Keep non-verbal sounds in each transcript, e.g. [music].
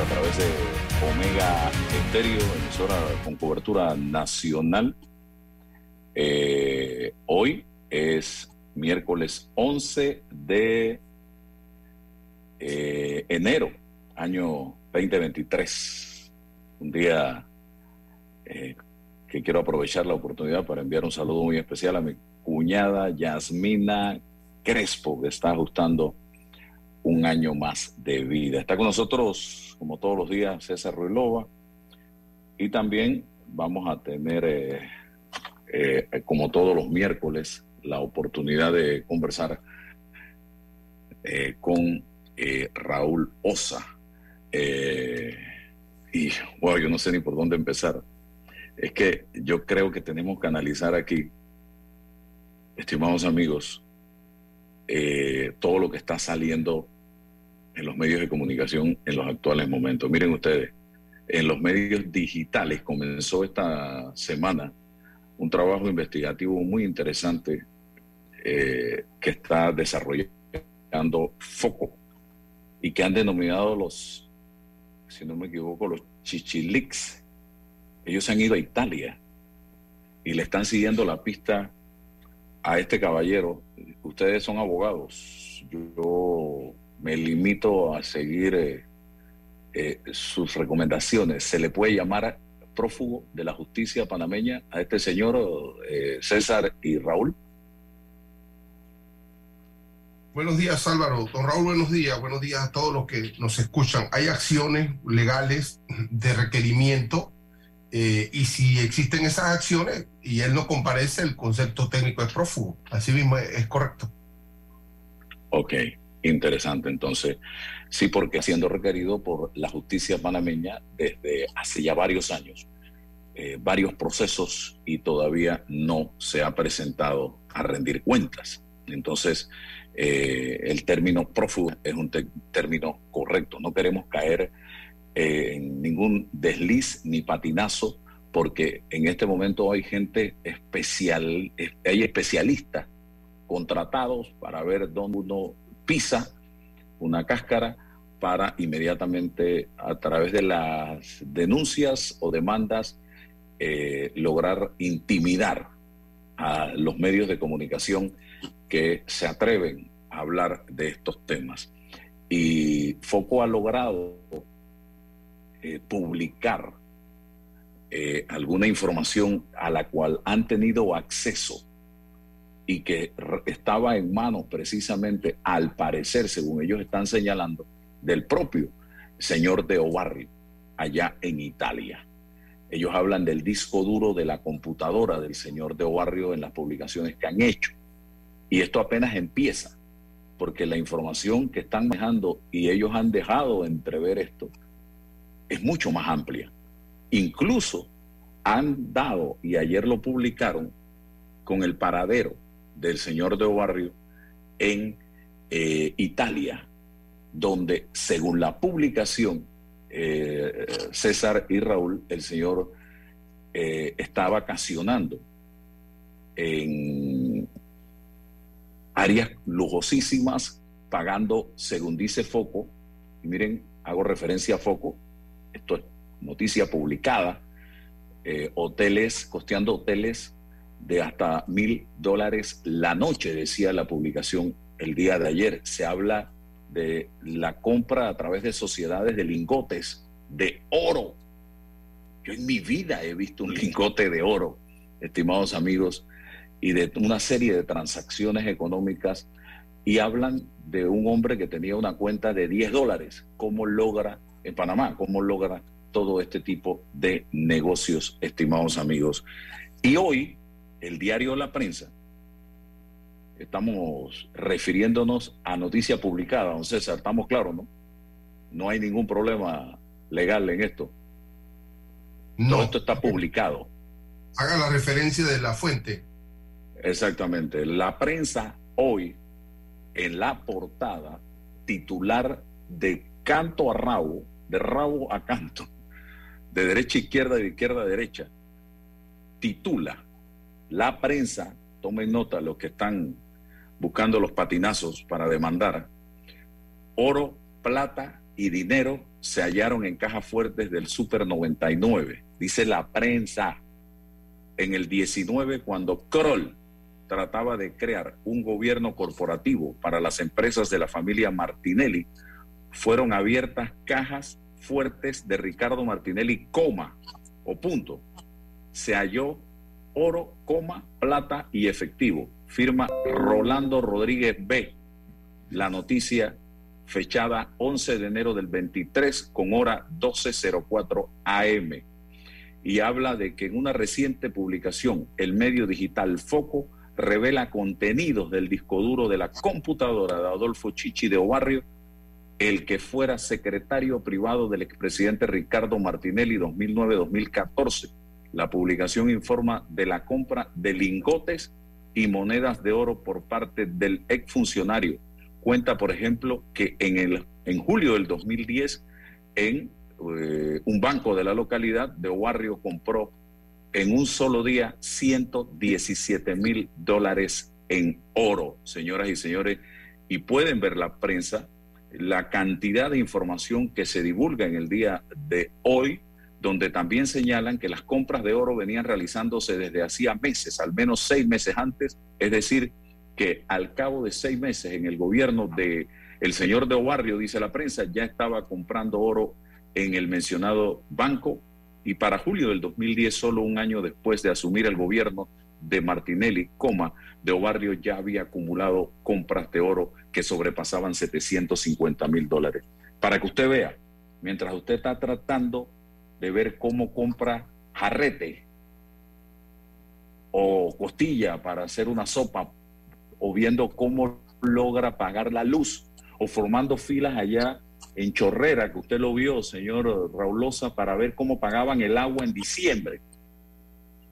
A través de Omega Estéreo, emisora con cobertura nacional. Eh, hoy es miércoles 11 de eh, enero, año 2023. Un día eh, que quiero aprovechar la oportunidad para enviar un saludo muy especial a mi cuñada Yasmina Crespo, que está ajustando un año más de vida. Está con nosotros, como todos los días, César Ruilova. Y también vamos a tener, eh, eh, como todos los miércoles, la oportunidad de conversar eh, con Raúl Osa. y, wow, yo no sé ni por dónde empezar. Es que yo creo que tenemos que analizar aquí, estimados amigos, eh, todo lo que está saliendo en los medios de comunicación en los actuales momentos. Miren ustedes, en los medios digitales comenzó esta semana un trabajo investigativo muy interesante eh, que está desarrollando Foco y que han denominado los, si no me equivoco, los Chichilix. Ellos han ido a Italia y le están siguiendo la pista a este caballero ustedes son abogados. Yo me limito a seguir eh, eh, sus recomendaciones. ¿Se le puede llamar prófugo de la justicia panameña a este señor eh, César y Raúl? Buenos días, Álvaro. Don Raúl, buenos días. Buenos días a todos los que nos escuchan. Hay acciones legales de requerimiento eh, y si existen esas acciones y él no comparece, el concepto técnico es prófugo. Así mismo es, correcto. Ok, interesante. Entonces, sí, porque siendo requerido por la justicia panameña desde hace ya varios años, eh, varios procesos y todavía no se ha presentado a rendir cuentas. Entonces, eh, el término prófugo es un término correcto. No queremos caer eh, en ningún desliz ni patinazo, porque en este momento hay gente especial, hay especialistas contratados para ver dónde uno pisa una cáscara para inmediatamente a través de las denuncias o demandas eh, lograr intimidar a los medios de comunicación que se atreven a hablar de estos temas. Y Foco ha logrado eh, publicar eh, alguna información a la cual han tenido acceso y que estaba en manos precisamente, al parecer, según ellos están señalando, del propio señor de Obarrio, allá en Italia. Ellos hablan del disco duro de la computadora del señor de Obarrio en las publicaciones que han hecho. Y esto apenas empieza, porque la información que están dejando, y ellos han dejado entrever esto, es mucho más amplia. Incluso han dado, y ayer lo publicaron, con el paradero del señor de Barrio en eh, Italia, donde según la publicación, eh, César y Raúl, el señor eh, está vacacionando en áreas lujosísimas, pagando, según dice Foco, y miren, hago referencia a Foco, esto es noticia publicada, eh, hoteles, costeando hoteles de hasta mil dólares la noche, decía la publicación el día de ayer. Se habla de la compra a través de sociedades de lingotes de oro. Yo en mi vida he visto un lingote de oro, estimados amigos, y de una serie de transacciones económicas y hablan de un hombre que tenía una cuenta de 10 dólares. ¿Cómo logra en Panamá? ¿Cómo logra todo este tipo de negocios, estimados amigos? Y hoy, el diario La Prensa, estamos refiriéndonos a noticia publicada, don César, estamos claros, ¿no? No hay ningún problema legal en esto. No. Todo esto está publicado. Haga la referencia de la fuente. Exactamente. La prensa hoy, en la portada, titular de canto a rabo, de rabo a canto, de derecha a izquierda, de izquierda a derecha, titula la prensa, tomen nota los que están buscando los patinazos para demandar, oro, plata y dinero se hallaron en cajas fuertes del Super 99, dice la prensa. En el 19, cuando Kroll trataba de crear un gobierno corporativo para las empresas de la familia Martinelli, fueron abiertas cajas fuertes de Ricardo Martinelli, coma o punto. Se halló oro, coma, plata y efectivo. Firma Rolando Rodríguez B. La noticia fechada 11 de enero del 23 con hora 12.04 AM. Y habla de que en una reciente publicación, el medio digital Foco revela contenidos del disco duro de la computadora de Adolfo Chichi de Obarrio, el que fuera secretario privado del expresidente Ricardo Martinelli 2009-2014. La publicación informa de la compra de lingotes y monedas de oro por parte del exfuncionario. Cuenta, por ejemplo, que en, el, en julio del 2010, en eh, un banco de la localidad de Obarrio compró en un solo día 117 mil dólares en oro, señoras y señores, y pueden ver la prensa, la cantidad de información que se divulga en el día de hoy, donde también señalan que las compras de oro venían realizándose desde hacía meses, al menos seis meses antes, es decir, que al cabo de seis meses en el gobierno de el señor de Obarrio, dice la prensa, ya estaba comprando oro en el mencionado banco y para julio del 2010, solo un año después de asumir el gobierno de Martinelli, coma, de Obarrio ya había acumulado compras de oro que sobrepasaban 750 mil dólares. Para que usted vea, mientras usted está tratando de ver cómo compra jarrete o costilla para hacer una sopa, o viendo cómo logra pagar la luz, o formando filas allá en Chorrera, que usted lo vio, señor Raulosa, para ver cómo pagaban el agua en diciembre.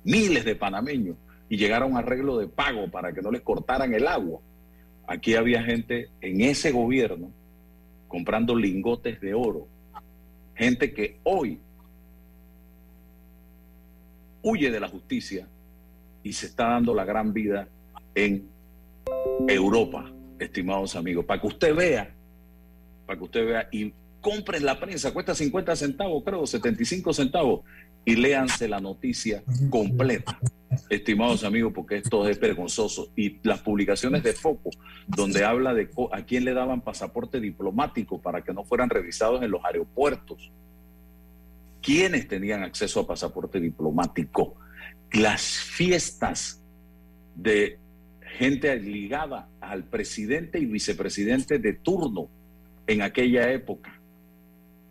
Miles de panameños y llegaron a arreglo de pago para que no les cortaran el agua. Aquí había gente en ese gobierno comprando lingotes de oro. Gente que hoy huye de la justicia y se está dando la gran vida en Europa, estimados amigos, para que usted vea para que usted vea y compren la prensa, cuesta 50 centavos, creo, 75 centavos, y léanse la noticia completa, estimados amigos, porque esto es vergonzoso. Y las publicaciones de Foco, donde habla de a quién le daban pasaporte diplomático para que no fueran revisados en los aeropuertos. ¿Quiénes tenían acceso a pasaporte diplomático? Las fiestas de gente ligada al presidente y vicepresidente de turno en aquella época.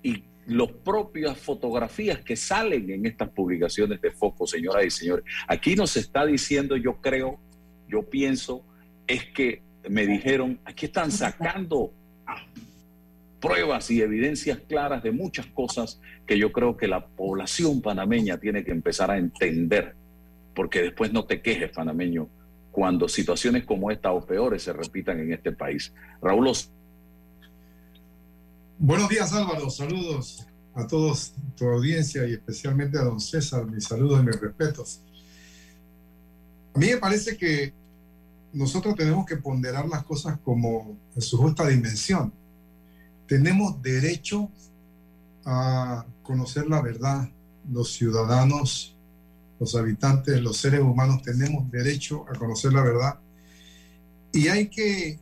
Y las propias fotografías que salen en estas publicaciones de Foco, señoras y señores. Aquí nos está diciendo, yo creo, yo pienso, es que me dijeron, aquí están sacando pruebas y evidencias claras de muchas cosas que yo creo que la población panameña tiene que empezar a entender, porque después no te quejes, panameño, cuando situaciones como esta o peores se repitan en este país. Raúl Buenos días Álvaro, saludos a todos tu audiencia y especialmente a don César, mis saludos y mis respetos. A mí me parece que nosotros tenemos que ponderar las cosas como en su justa dimensión. Tenemos derecho a conocer la verdad, los ciudadanos, los habitantes, los seres humanos tenemos derecho a conocer la verdad. Y hay que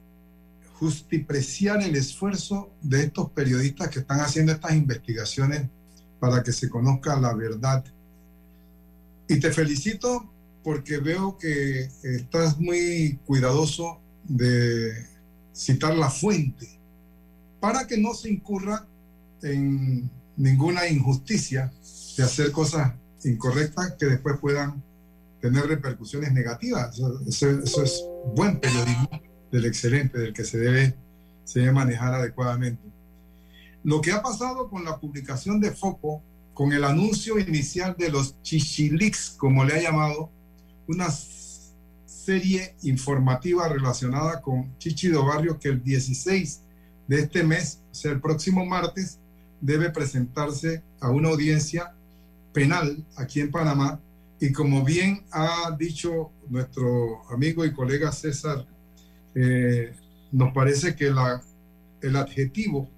justipreciar el esfuerzo de estos periodistas que están haciendo estas investigaciones para que se conozca la verdad. Y te felicito porque veo que estás muy cuidadoso de citar la fuente para que no se incurra en ninguna injusticia de hacer cosas incorrectas que después puedan tener repercusiones negativas. Eso, es buen periodismo del excelente, del que se debe, se debe manejar adecuadamente. Lo que ha pasado con la publicación de Foco, con el anuncio inicial de los Chichilix, como le ha llamado, una serie informativa relacionada con Chichido Barrio que el 16 de este mes, o sea, el próximo martes, debe presentarse a una audiencia penal aquí en Panamá. Y como bien ha dicho nuestro amigo y colega César, eh, nos parece que la, el adjetivo,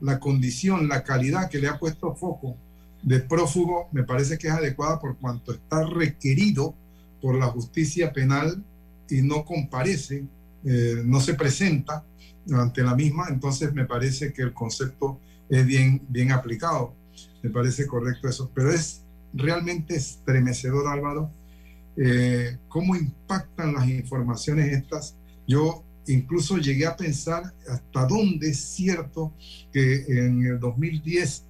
la condición, la calidad que le ha puesto foco de prófugo, me parece que es adecuada por cuanto está requerido por la justicia penal y no comparece, eh, no se presenta ante la misma, entonces me parece que el concepto es bien, bien aplicado. Me parece correcto eso. Pero es realmente estremecedor, Álvaro, eh, cómo impactan las informaciones estas. Yo incluso llegué a pensar hasta dónde es cierto que en el 2010,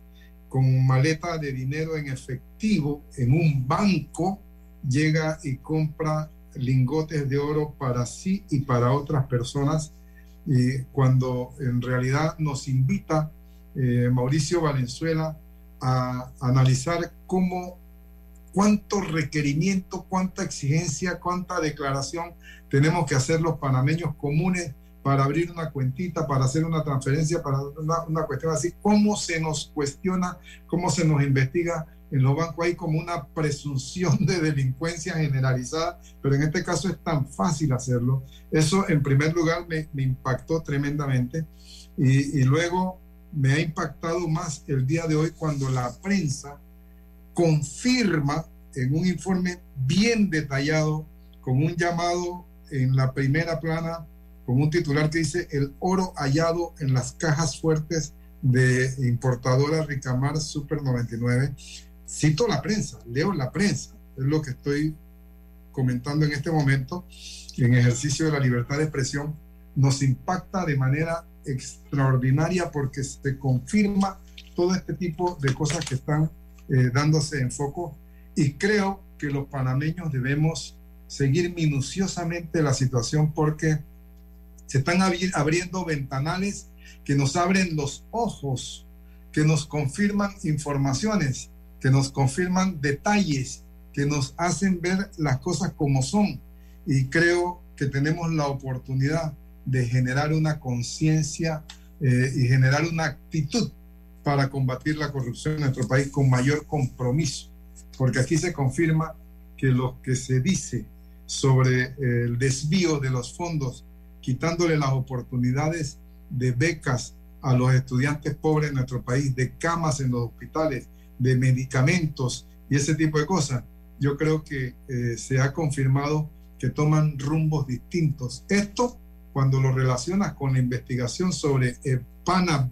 con maleta de dinero en efectivo en un banco, llega y compra lingotes de oro para sí y para otras personas, y cuando en realidad nos invita eh, Mauricio Valenzuela a, analizar cómo cuánto requerimiento, cuánta exigencia, cuánta declaración tenemos que hacer los panameños comunes para abrir una cuentita, para hacer una transferencia, para una, una, cuestión así, cómo se nos cuestiona, cómo se nos investiga en los bancos hay como una presunción de delincuencia generalizada, pero en este caso es tan fácil hacerlo. Eso en primer lugar me, me impactó tremendamente y, y, luego me ha impactado más el día de hoy cuando la prensa confirma en un informe bien detallado, con un llamado en la primera plana, con un titular que dice el oro hallado en las cajas fuertes de importadora Ricamar Super 99 cito la prensa, leo la prensa, es lo que estoy comentando en este momento, en ejercicio de la libertad de expresión, nos impacta de manera extraordinaria porque se confirma todo este tipo de cosas que están eh, dándose en foco y creo que los panameños debemos seguir minuciosamente la situación porque se están abriendo ventanales que nos abren los ojos, que nos confirman informaciones que nos confirman detalles, que nos hacen ver las cosas como son. Y creo que tenemos la oportunidad de generar una conciencia eh, y generar una actitud para combatir la corrupción en nuestro país con mayor compromiso, porque aquí se confirma que lo que se dice sobre el desvío de los fondos, quitándole las oportunidades de becas a los estudiantes pobres en nuestro país, de camas en los hospitales, de medicamentos y ese tipo de cosas, yo creo que eh, se ha confirmado que toman rumbos distintos. Esto, cuando lo relacionas con la investigación sobre Pana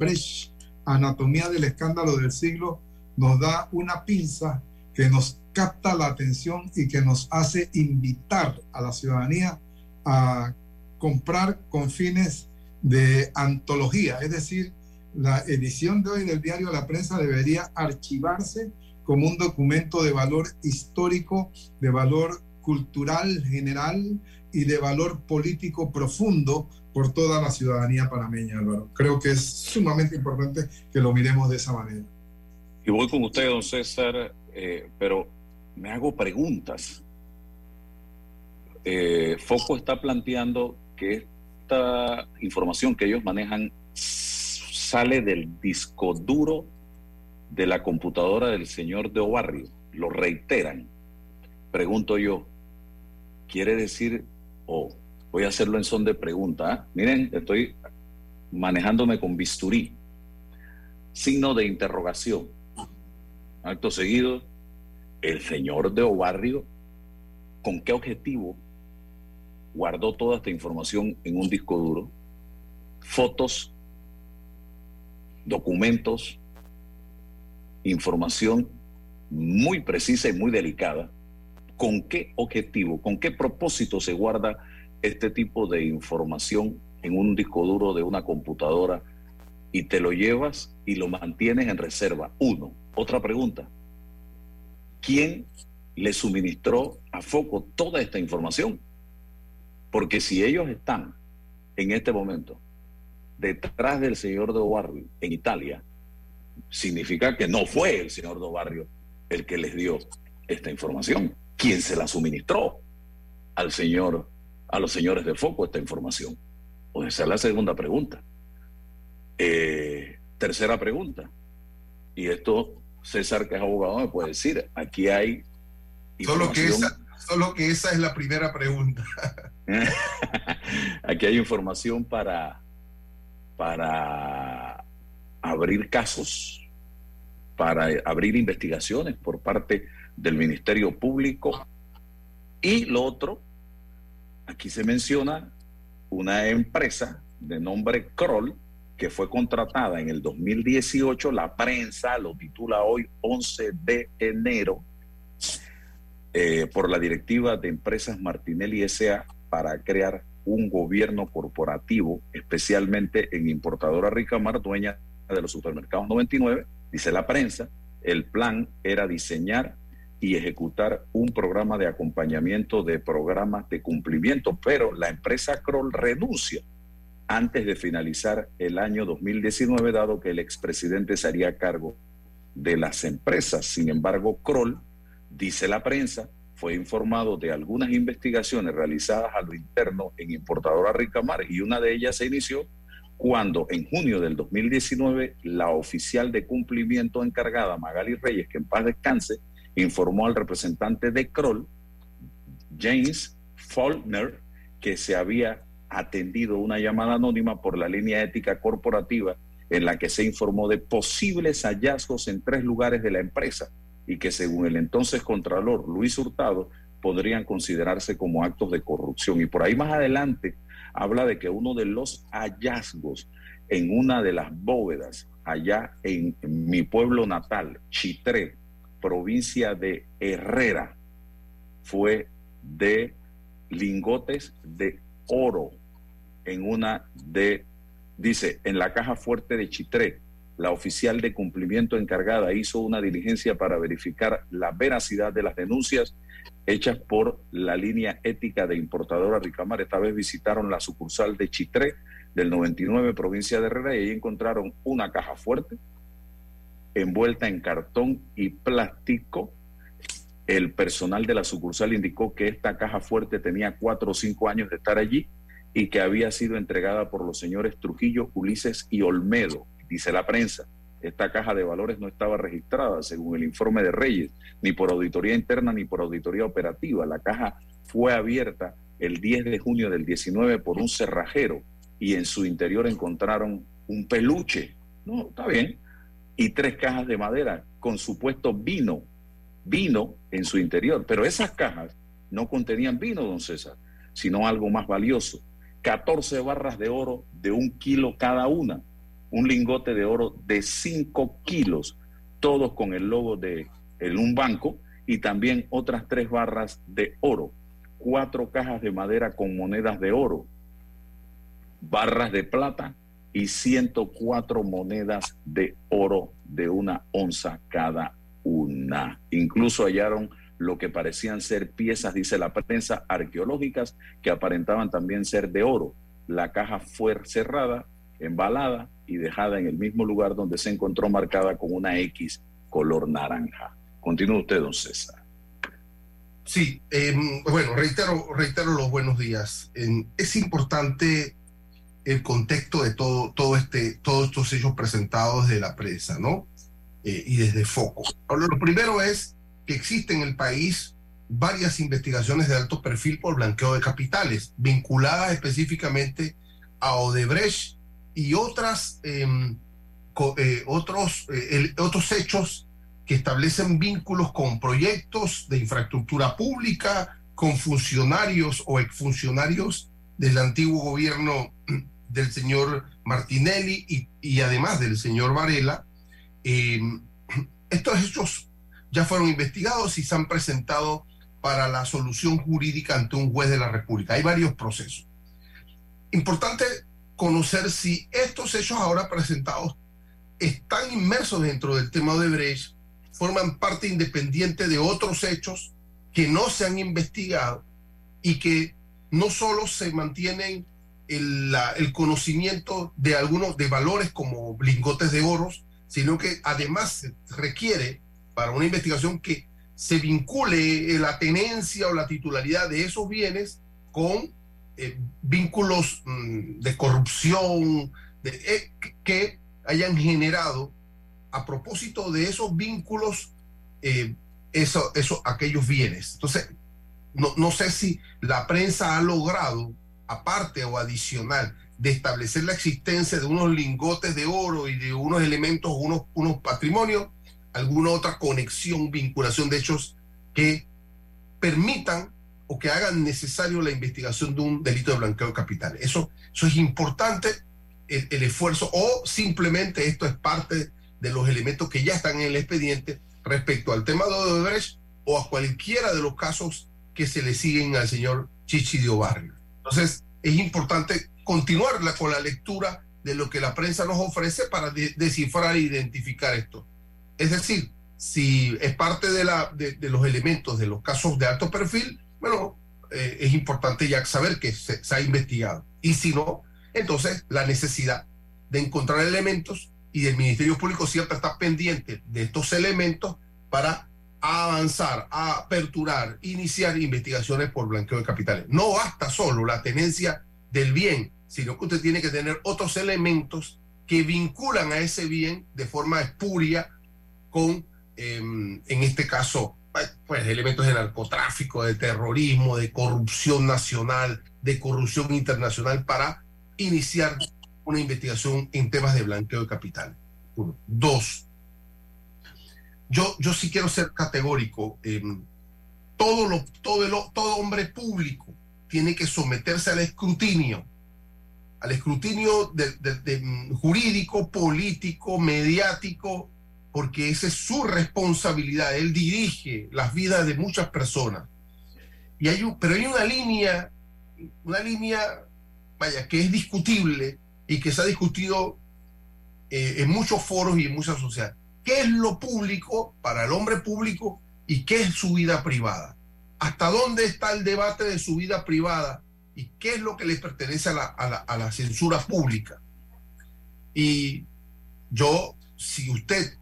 anatomía del escándalo del siglo, nos da una pinza que nos capta la atención y que nos hace invitar a la ciudadanía a comprar con fines de antología, es decir, la edición de hoy del diario La Prensa debería archivarse como un documento de valor histórico, de valor cultural general y de valor político profundo por toda la ciudadanía panameña, Álvaro. Creo que es sumamente importante que lo miremos de esa manera. Y voy con usted, don César, eh, pero me hago preguntas. Eh, Foco está planteando que esta información que ellos manejan sale del disco duro de la computadora del señor de Obarrio. Lo reiteran. Pregunto yo, ¿quiere decir, o voy a hacerlo en son de pregunta, ¿ah? miren, estoy manejándome con bisturí, signo de interrogación. Acto seguido, el señor de Obarrio, ¿con qué objetivo guardó toda esta información en un disco duro? fotos, documentos, información muy precisa y muy delicada. ¿Con qué objetivo, con qué propósito se guarda este tipo de información en un disco duro de una computadora y te lo llevas y lo mantienes en reserva? Uno. Otra pregunta. ¿Quién le suministró a Foco toda esta información? Porque si ellos están en este momento detrás del señor de Barrio en Italia, significa que no fue el señor de Barrio el que les dio esta información. ¿Quién se la suministró al señor, a los señores de Foco esta información? Pues esa es la segunda pregunta. Eh, tercera pregunta. Y esto César, que es abogado, me puede decir, aquí hay... Solo que, esa, solo que esa es la primera pregunta. [laughs] aquí hay información para, para abrir casos, para abrir investigaciones por parte del Ministerio Público. Y lo otro, aquí se menciona una empresa de nombre Kroll, que fue contratada en el 2018, la prensa lo titula hoy 11 de enero, eh, por la directiva de empresas Martinelli S.A. para crear un gobierno corporativo, especialmente en importadora Ricamar, dueña de los supermercados 99, dice la prensa, el plan era diseñar y ejecutar un programa de acompañamiento de programas de cumplimiento, pero la empresa Kroll renuncia antes de finalizar el año 2019, dado que el expresidente se haría cargo de las empresas. Sin embargo, Kroll, dice la prensa, fue informado de algunas investigaciones realizadas a lo interno en importadora Ricamar y una de ellas se inició cuando en junio del 2019 la oficial de cumplimiento encargada, Magali Reyes, que en paz descanse, informó al representante de Kroll, James Faulkner, que se había atendido una llamada anónima por la línea ética corporativa en la que se informó de posibles hallazgos en tres lugares de la empresa y que según el entonces Contralor Luis Hurtado podrían considerarse como actos de corrupción. Y por ahí más adelante habla de que uno de los hallazgos en una de las bóvedas allá en mi pueblo natal, Chitré, provincia de Herrera, fue de lingotes de oro en una de, dice, en la caja fuerte de Chitré, la oficial de cumplimiento encargada hizo una diligencia para verificar la veracidad de las denuncias hechas por la línea ética de importadora Ricamar. Esta vez visitaron la sucursal de Chitré del 99, provincia de Herrera, y ahí encontraron una caja fuerte envuelta en cartón y plástico. El personal de la sucursal indicó que esta caja fuerte tenía cuatro o cinco años de estar allí y que había sido entregada por los señores Trujillo, Ulises y Olmedo, dice la prensa. Esta caja de valores no estaba registrada, según el informe de Reyes, ni por auditoría interna ni por auditoría operativa. La caja fue abierta el 10 de junio del 19 por un cerrajero y en su interior encontraron un peluche, no, está bien, y tres cajas de madera con supuesto vino, vino en su interior. Pero esas cajas no contenían vino, don César, sino algo más valioso. 14 barras de oro de un kilo cada una, un lingote de oro de 5 kilos, todos con el logo de un banco, y también otras tres barras de oro, cuatro cajas de madera con monedas de oro, barras de plata y 104 monedas de oro de una onza cada una. Incluso hallaron lo que parecían ser piezas, dice la prensa, arqueológicas que aparentaban también ser de oro. La caja fue cerrada, embalada y dejada en el mismo lugar donde se encontró marcada con una X color naranja. Continúe usted, don César. Sí, em, bueno, reitero, reitero los buenos días. Em, es importante el contexto de todo, todo este, todos estos hechos presentados de la prensa, ¿no? Eh, y desde Foco. Lo primero es existe en el país varias investigaciones de alto perfil por blanqueo de capitales, vinculadas específicamente a Odebrecht y otras, em, eh, otros, eh, otros hechos que establecen vínculos con proyectos de infraestructura pública, con funcionarios o exfuncionarios del antiguo gobierno [clears throat] del señor Martinelli y, y además del señor Varela, eh, [clears throat] estos hechos ya fueron investigados y se han presentado para la solución jurídica ante un juez de la República. Hay varios procesos. Importante conocer si estos hechos ahora presentados están inmersos dentro del tema de Brecht, forman parte independiente de otros hechos que no se han investigado y que no solo se mantienen el, el conocimiento de algunos de valores como lingotes de oros, sino que además se requiere para una investigación que se vincule la tenencia o la titularidad de esos bienes con eh, vínculos mm, de corrupción eh, que hayan generado a propósito de esos vínculos eh, aquellos bienes. Entonces, no, no sé si la prensa ha logrado, aparte o adicional, de establecer la existencia de unos lingotes de oro y de unos elementos, unos, unos patrimonios, alguna otra conexión, vinculación de hechos que permitan o que hagan necesario la investigación de un delito de blanqueo de capitales. Eso, eso es importante, el, el, esfuerzo, o simplemente esto es parte de los elementos que ya están en el expediente respecto al tema de Odebrecht o a cualquiera de los casos que se le siguen al señor Chichidio Barrio. Entonces, es importante continuar con la lectura de lo que la prensa nos ofrece para de, descifrar e identificar esto. Es decir, si es parte de, la, de, de, los elementos de los casos de alto perfil, bueno, eh, es importante ya saber que se, ha investigado. Y si no, entonces la necesidad de encontrar elementos y el Ministerio Público siempre está pendiente de estos elementos para avanzar, aperturar, iniciar investigaciones por blanqueo de capitales. No basta solo la tenencia del bien, sino que usted tiene que tener otros elementos que vinculan a ese bien de forma espuria con, eh, en este caso, pues elementos de narcotráfico, de terrorismo, de corrupción nacional, de corrupción internacional para iniciar una investigación en temas de blanqueo de capital. Uno. Dos, yo, yo sí quiero ser categórico. Eh, todo, lo, todo, lo, todo hombre público tiene que someterse al escrutinio, al escrutinio de, de, jurídico, político, mediático, porque esa es su responsabilidad. Él dirige las vidas de muchas personas. Y hay pero hay una línea, una línea, vaya, que es discutible y que se ha discutido eh, en muchos foros y en muchas sociedades. ¿Qué es lo público para el hombre público y qué es su vida privada? ¿Hasta dónde está el debate de su vida privada y qué es lo que le pertenece a la, a la, a la censura pública? Y yo, si usted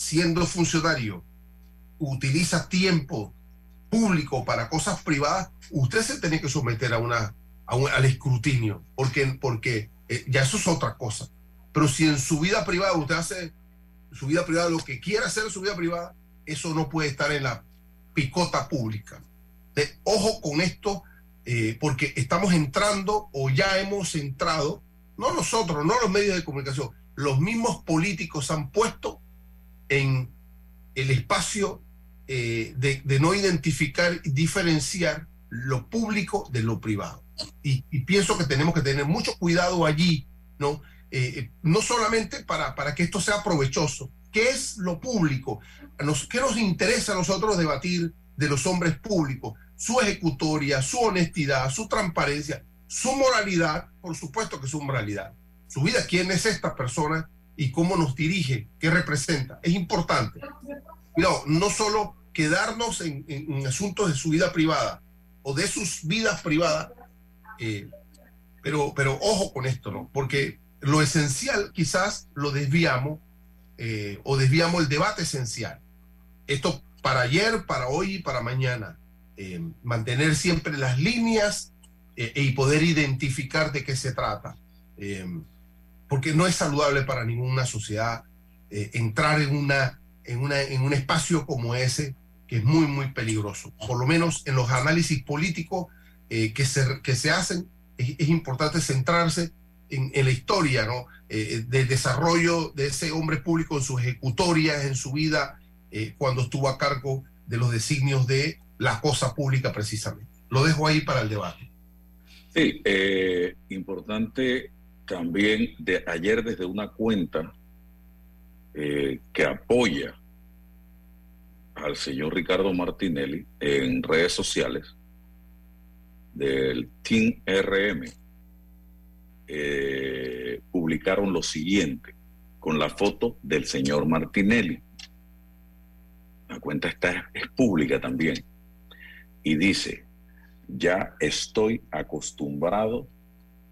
siendo funcionario, utiliza tiempo público para cosas privadas, usted se tiene que someter a una, a un, al escrutinio, porque, porque eh, ya eso es otra cosa. Pero si en su vida privada usted hace su vida privada lo que quiera hacer en su vida privada, eso no puede estar en la picota pública. De, ojo con esto, eh, porque estamos entrando o ya hemos entrado, no nosotros, no los medios de comunicación, los mismos políticos han puesto en el espacio eh, de, no identificar y diferenciar lo público de lo privado. Y, pienso que tenemos que tener mucho cuidado allí, ¿no? Eh, no solamente para, para que esto sea provechoso. ¿Qué es lo público? Nos, ¿Qué nos interesa a nosotros debatir de los hombres públicos? Su ejecutoria, su honestidad, su transparencia, su moralidad, por supuesto que su moralidad. Su vida, ¿quién es esta persona? Y cómo nos dirige, qué representa. Es importante. No, no solo quedarnos en, en, en, asuntos de su vida privada o de sus vidas privadas, eh, pero, pero ojo con esto, ¿no? Porque lo esencial quizás lo desviamos eh, o desviamos el debate esencial. Esto para ayer, para hoy y para mañana. Eh, mantener siempre las líneas y poder identificar de qué se trata porque no es saludable para ninguna sociedad eh, entrar en, una, en, una, en un espacio como ese, que es muy, muy peligroso. Por lo menos en los análisis políticos eh, que, se, que se hacen, es, importante centrarse en, en, la historia ¿no? Eh, del desarrollo de ese hombre público en sus ejecutorias, en su vida, eh, cuando estuvo a cargo de los designios de la cosa pública precisamente. Lo dejo ahí para el debate. Sí, importante también de ayer desde una cuenta eh, que apoya al señor Ricardo Martinelli en redes sociales del Team RM eh, publicaron lo siguiente con la foto del señor Martinelli. La cuenta está, es pública también. Y dice, ya estoy acostumbrado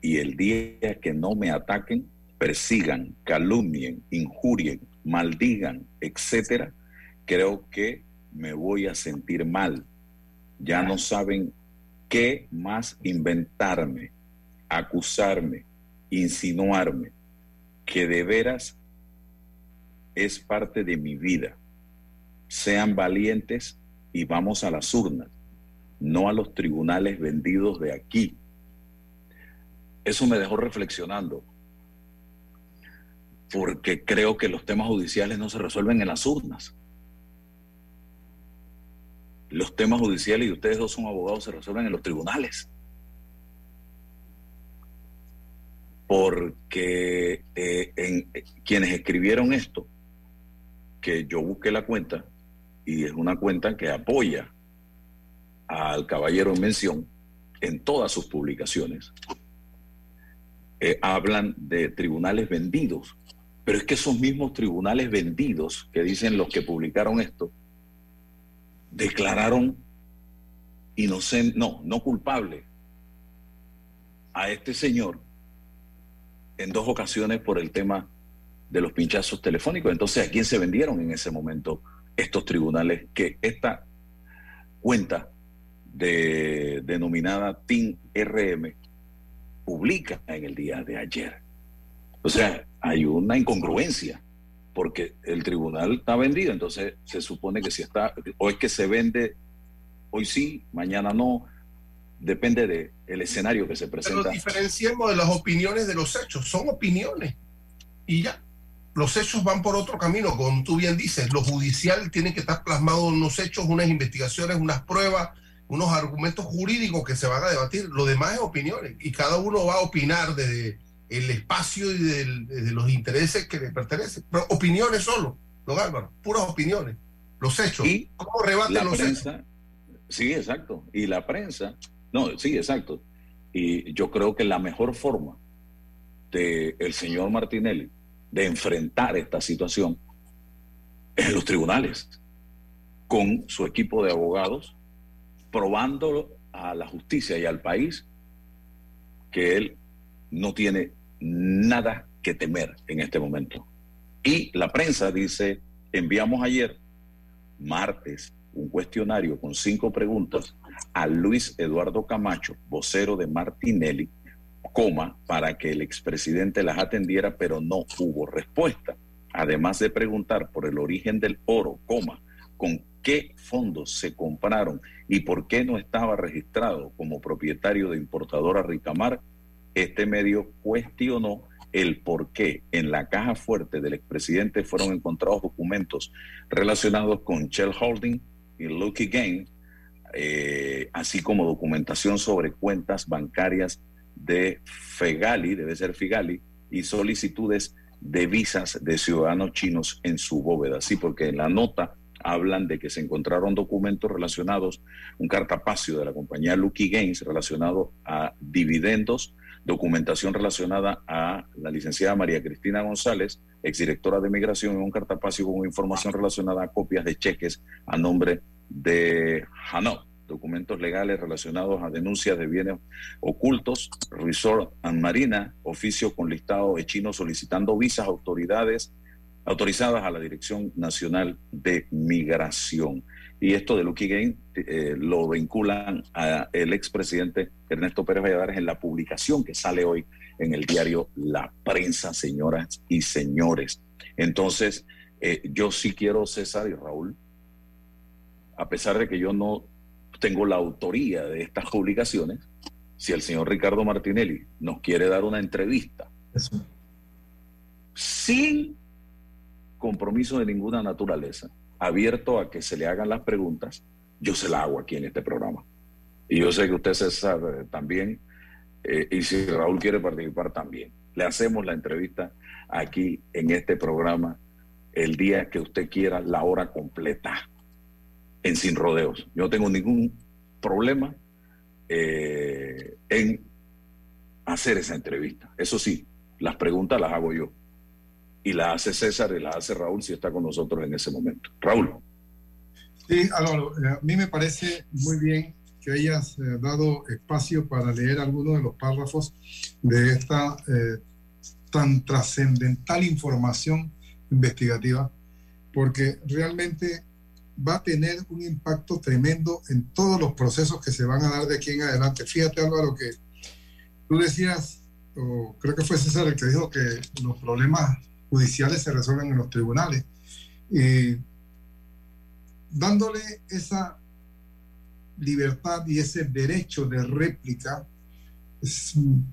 y el día que no me ataquen, persigan, calumnien, injurien, maldigan, etcétera, creo que me voy a sentir mal. Ya no saben qué más inventarme, acusarme, insinuarme, que de veras es parte de mi vida. Sean valientes y vamos a las urnas, no a los tribunales vendidos de aquí. Eso me dejó reflexionando, porque creo que los temas judiciales no se resuelven en las urnas. Los temas judiciales, y ustedes dos son abogados, se resuelven en los tribunales. Porque eh, en, quienes escribieron esto, que yo busqué la cuenta, y es una cuenta que apoya al caballero en mención en todas sus publicaciones, eh, hablan de tribunales vendidos. Pero es que esos mismos tribunales vendidos que dicen los que publicaron esto, declararon inocente, no, no culpable a este señor en dos ocasiones por el tema de los pinchazos telefónicos. Entonces, ¿a quién se vendieron en ese momento estos tribunales que esta cuenta de, denominada TIN RM publica en el día de ayer? O sea, hay una incongruencia porque el tribunal está vendido, entonces se supone que si está, o es que se vende hoy sí, mañana no, depende del el escenario que se presenta. Pero diferenciemos de las opiniones de los hechos, son opiniones y ya. Los hechos van por otro camino, como tú bien dices, lo judicial tiene que estar plasmado en unos hechos, unas investigaciones, unas pruebas, unos argumentos jurídicos que se van a debatir. Lo demás es opiniones y cada uno va a opinar desde el espacio y de los intereses que le pertenecen. Pero opiniones solo, don Álvaro, puras opiniones. Los hechos. Y ¿Cómo rebaten los hechos? Sí, exacto. Y la prensa, no, sí, exacto. Y yo creo que la mejor forma de el señor Martinelli de enfrentar esta situación es en los tribunales, con su equipo de abogados, probando a la justicia y al país que él no tiene nada que temer en este momento. Y la prensa dice, enviamos ayer, martes, un cuestionario con cinco preguntas a Luis Eduardo Camacho, vocero de Martinelli, coma, para que el expresidente las atendiera, pero no hubo respuesta. Además de preguntar por el origen del oro, coma, con qué fondos se compraron y por qué no estaba registrado como propietario de importadora Ricamar, este medio cuestionó el por qué en la caja fuerte del expresidente fueron encontrados documentos relacionados con Shell Holding y Lucky Game, eh, así como documentación sobre cuentas bancarias de Fegali, debe ser Figali, y solicitudes de visas de ciudadanos chinos en su bóveda. Sí, porque en la nota hablan de que se encontraron documentos relacionados, un cartapacio de la compañía Lucky Games relacionado a dividendos documentación relacionada a la licenciada María Cristina González, exdirectora de Migración, en un cartapacio con información relacionada a copias de cheques a nombre de Hanot, documentos legales relacionados a denuncias de bienes ocultos, Resort and Marina, oficio con listado de chinos solicitando visas autoridades autorizadas a la Dirección Nacional de Migración. Y esto de Lucky Game eh, lo vinculan al expresidente Ernesto Pérez Valladares en la publicación que sale hoy en el diario La Prensa, señoras y señores. Entonces, eh, yo sí quiero, César y Raúl, a pesar de que yo no tengo la autoría de estas publicaciones, si el señor Ricardo Martinelli nos quiere dar una entrevista sin compromiso de ninguna naturaleza, abierto a que se le hagan las preguntas, yo se la hago aquí en este programa. Y yo sé que usted, César, también, eh, y si Raúl quiere participar también. le hacemos la entrevista aquí en este programa el día que usted quiera, la hora completa, en Sin Rodeos. Yo no tengo ningún problema eh, en hacer esa entrevista. Eso sí, las preguntas las hago yo. Y las hace César y las hace Raúl si está con nosotros en ese momento. Raúl. Sí, Álvaro, eh, a mí me parece muy bien que hayas eh, dado espacio para leer algunos de los párrafos de esta eh, tan trascendental información investigativa, porque realmente va a tener un impacto tremendo en todos los procesos que se van a dar de aquí en adelante. Fíjate, Álvaro, que tú decías, o creo que fue César el que dijo que los problemas judiciales se resuelven en los tribunales. Y dándole esa libertad y ese derecho de réplica,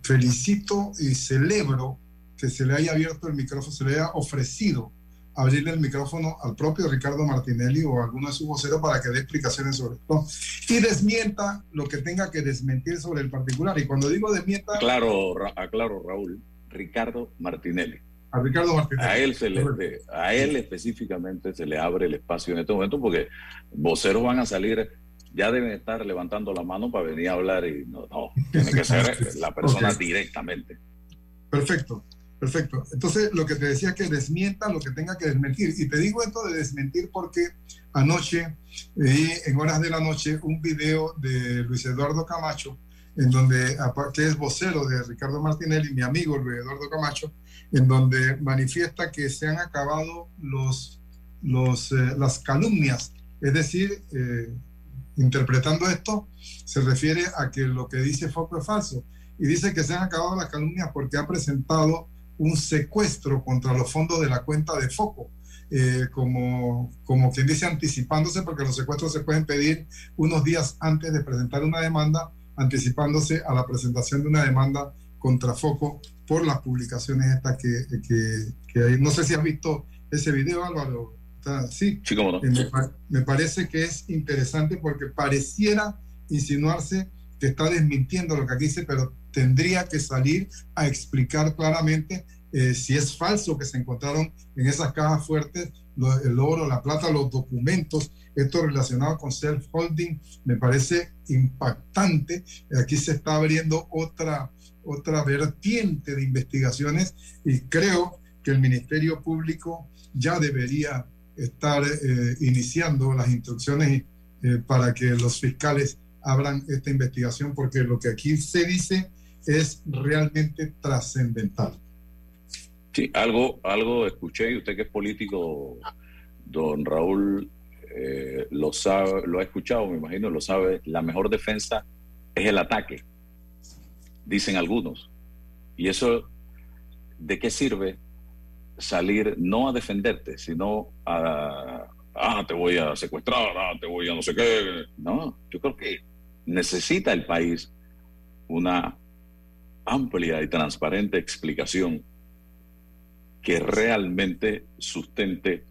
felicito y celebro que se le haya abierto el micrófono, se le haya ofrecido abrirle el micrófono al propio Ricardo Martinelli o a alguno de sus voceros para que dé explicaciones sobre esto y desmienta lo que tenga que desmentir sobre el particular. Y cuando digo desmienta... Claro, aclaro Raúl, Ricardo Martinelli. A Ricardo Martinelli. A él, se le, a él específicamente se le abre el espacio en este momento porque voceros van a salir ya deben estar levantando la mano para venir a hablar y no, no tiene que ser [laughs] la persona directamente. Perfecto. Perfecto. Entonces, lo que te decía es que desmienta lo que tenga que desmentir. Y te digo esto de desmentir porque anoche en horas de la noche un video de Luis Eduardo Camacho, en donde, que es vocero de Ricardo Martinelli, mi amigo Luis Eduardo Camacho, en donde manifiesta que se han acabado los, los, eh, las calumnias. Es decir, eh, interpretando esto, se refiere a que lo que dice Foco es falso. Y dice que se han acabado las calumnias porque ha presentado un secuestro contra los fondos de la cuenta de Foco. Eh, como, como quien dice anticipándose, porque los secuestros se pueden pedir unos días antes de presentar una demanda, anticipándose a la presentación de una demanda contra Foco por las publicaciones estas que, que, que hay. No sé si has visto ese video, Álvaro. Sí, sí no. Eh, me, me, parece que es interesante porque pareciera insinuarse que está desmintiendo lo que aquí dice, pero tendría que salir a explicar claramente eh, si es falso que se encontraron en esas cajas fuertes el oro, la plata, los documentos, esto relacionado con self-holding, me parece impactante. Aquí se está abriendo otra, otra vertiente de investigaciones y creo que el Ministerio Público ya debería estar eh, iniciando las instrucciones eh, para que los fiscales abran esta investigación, porque lo que aquí se dice es realmente trascendental. Sí, algo, algo escuché, y usted que es político, don Raúl, eh, lo sabe, lo ha escuchado, me imagino, lo sabe, la mejor defensa es el ataque, dicen algunos. Y eso, ¿de qué sirve salir no a defenderte, sino a, ah, te voy a secuestrar, ah, te voy a no sé qué? No, yo creo que necesita el país una amplia y transparente explicación que realmente sustente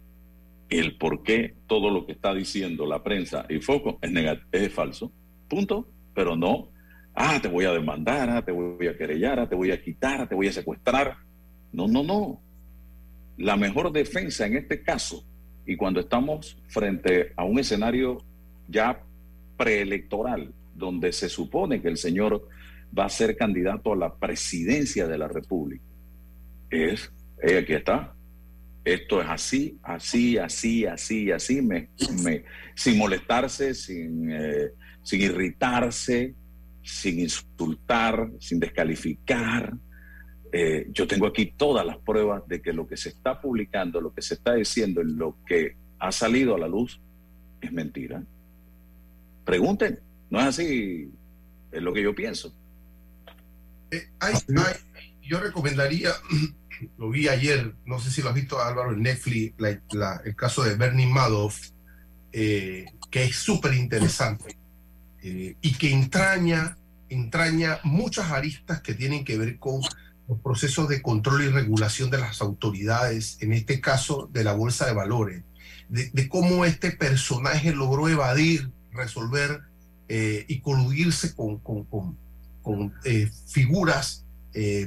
el por qué todo lo que está diciendo la prensa y Foco es, es falso. Punto. Pero no, ah, te voy a demandar, ah, te voy a querellar, ah, te voy a quitar, ah, te voy a secuestrar. No, no, no. La mejor defensa en este caso, y cuando estamos frente a un escenario ya preelectoral, donde se supone que el señor va a ser candidato a la presidencia de la República. Es, eh, aquí está, esto es así, así, así, así, así, me, me, sin molestarse, sin, eh, sin irritarse, sin insultar, sin descalificar. Eh, yo tengo aquí todas las pruebas de que lo que se está publicando, lo que se está diciendo, lo que ha salido a la luz, es mentira. Pregunten, no es así, es lo que yo pienso. Eh, yo recomendaría, [clears throat] lo vi ayer, no sé si lo has visto Álvaro en Netflix, el caso de Bernie Madoff, eh, que es súper interesante eh, y que entraña, entraña muchas aristas que tienen que ver con los procesos de control y regulación de las autoridades, en este caso de la Bolsa de Valores, de, cómo este personaje logró evadir, resolver y coludirse con, con con eh, figuras eh,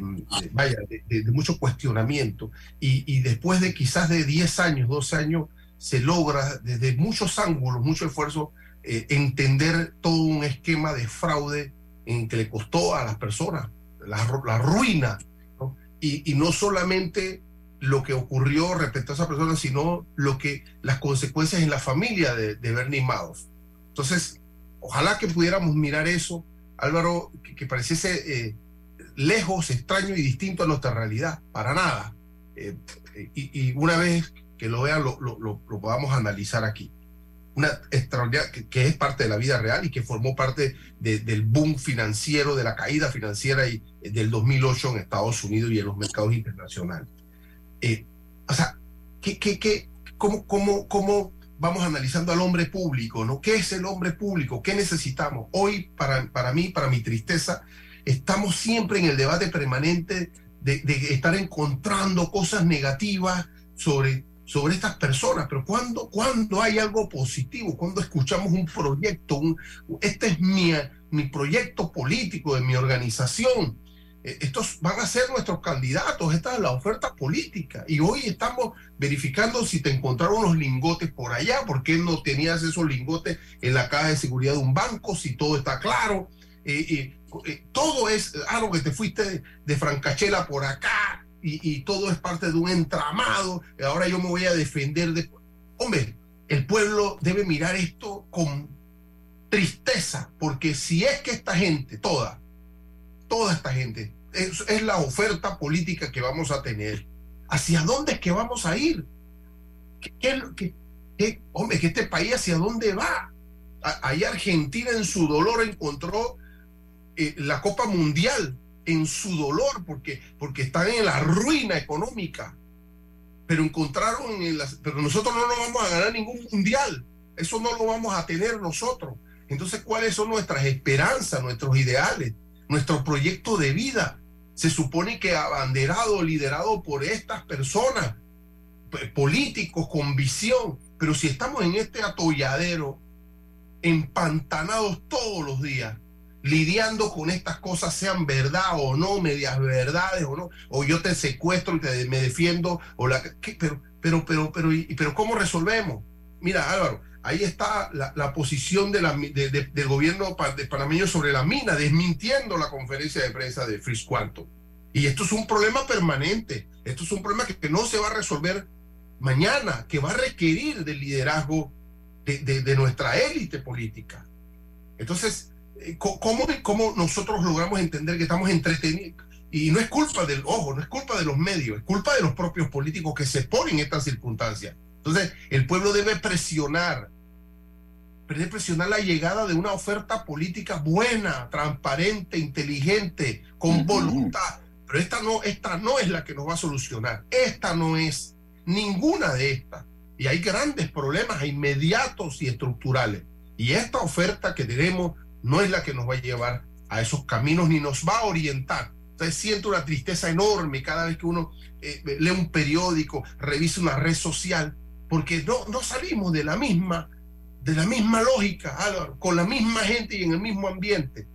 vaya, de, mucho cuestionamiento. Y, después de quizás de 10 años, 12 años, se logra desde muchos ángulos, mucho esfuerzo, eh, entender todo un esquema de fraude en que le costó a las personas la, ruina. Y, no solamente lo que ocurrió respecto a esa persona, sino lo que las consecuencias en la familia de, de Bernie Madoff. Entonces, ojalá que pudiéramos mirar eso, Álvaro, que, pareciese eh, lejos, extraño y distinto a nuestra realidad, para nada. Eh, y, una vez que lo vean, lo, lo, podamos analizar aquí. Una extraordinaria, que, es parte de la vida real y que formó parte del boom financiero, de la caída financiera y, eh, del 2008 en Estados Unidos y en los mercados internacionales. o sea, ¿qué, qué, qué, cómo, cómo, cómo vamos analizando al hombre público, ¿no? ¿Qué es el hombre público? ¿Qué necesitamos? Hoy, para, para mí, para mi tristeza, estamos siempre en el debate permanente de, estar encontrando cosas negativas sobre, sobre estas personas, pero cuando, cuando hay algo positivo, cuando escuchamos un proyecto, un, este es mi, mi proyecto político de mi organización, eh, estos van a ser nuestros candidatos, esta es la oferta política. Y hoy estamos verificando si te encontraron unos lingotes por allá, por qué no tenías esos lingotes en la caja de seguridad de un banco, si todo está claro. Todo es algo que te fuiste de, Francachela por acá y, todo es parte de un entramado. Ahora yo me voy a defender de... Hombre, el pueblo debe mirar esto con tristeza, porque si es que esta gente, toda, toda esta gente es, la oferta política que vamos a tener. ¿Hacia dónde es que vamos a ir? ¿Qué, qué, hombre, que este país hacia dónde va? Ahí Argentina en su dolor encontró eh, la Copa Mundial, en su dolor, porque, porque están en la ruina económica. Pero encontraron, en las, pero nosotros no nos vamos a ganar ningún mundial. Eso no lo vamos a tener nosotros. Entonces, ¿cuáles son nuestras esperanzas, nuestros ideales, nuestro proyecto de vida? se supone que abanderado, liderado por estas personas, políticos con visión, pero si estamos en este atolladero, empantanados todos los días, lidiando con estas cosas, sean verdad o no, medias verdades o no, o yo te secuestro y te, me defiendo, o la, pero, pero, pero, pero, pero, ¿cómo resolvemos? Mira, Álvaro, ahí está la, posición de la, del gobierno de panameño sobre la mina, desmintiendo la conferencia de prensa de Fritz Quanto. Y esto es un problema permanente, esto es un problema que, no se va a resolver mañana, que va a requerir del liderazgo de, nuestra élite política. Entonces, ¿cómo, ¿cómo nosotros logramos entender que estamos entretenidos? Y no es culpa del, ojo, no es culpa de los medios, es culpa de los propios políticos que se ponen en estas circunstancias. Entonces, el pueblo debe presionar, debe presionar la llegada de una oferta política buena, transparente, inteligente, con voluntad. Pero esta no, esta no es la que nos va a solucionar. Esta no es ninguna de estas. Y hay grandes problemas inmediatos y estructurales. Y esta oferta que tenemos no es la que nos va a llevar a esos caminos ni nos va a orientar. Entonces siento una tristeza enorme cada vez que uno eh, lee un periódico, revisa una red social, porque no, no salimos de la misma, de la misma lógica, con la misma gente y en el mismo ambiente.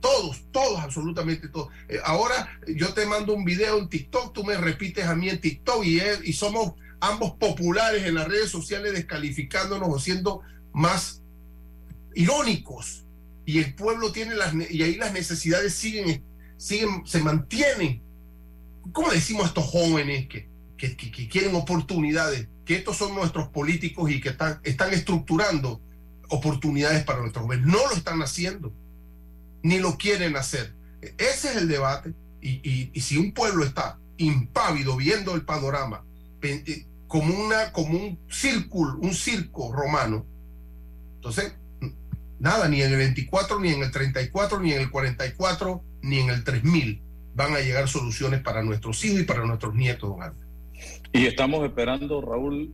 Todos, todos, absolutamente todos. Eh, ahora yo te mando un video en TikTok, tú me repites a mí en TikTok y, y somos ambos populares en las redes sociales descalificándonos o siendo más irónicos. Y el pueblo tiene las, y ahí las necesidades siguen, siguen, se mantienen. ¿Cómo decimos a estos jóvenes que, que, quieren oportunidades? Que estos son nuestros políticos y que están, están estructurando oportunidades para nuestros jóvenes. No lo están haciendo, ni lo quieren hacer. Ese es el debate. Y, y, si un pueblo está impávido viendo el panorama eh, como, una, como un círculo, un circo romano, entonces, nada, ni en el 24, ni en el 34, ni en el 44, ni en el 3000 van a llegar soluciones para nuestros hijos y para nuestros nietos, don Y estamos esperando, Raúl,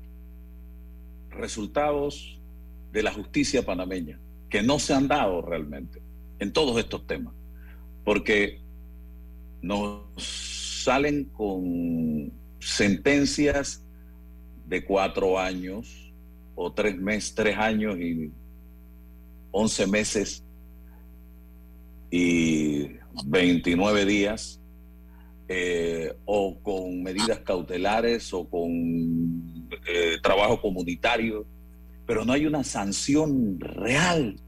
resultados de la justicia panameña, que no se han dado realmente en todos estos temas, porque nos salen con sentencias de cuatro años o tres meses, tres años y once meses y 29 días eh, o con medidas cautelares o con eh, trabajo comunitario, pero no hay una sanción real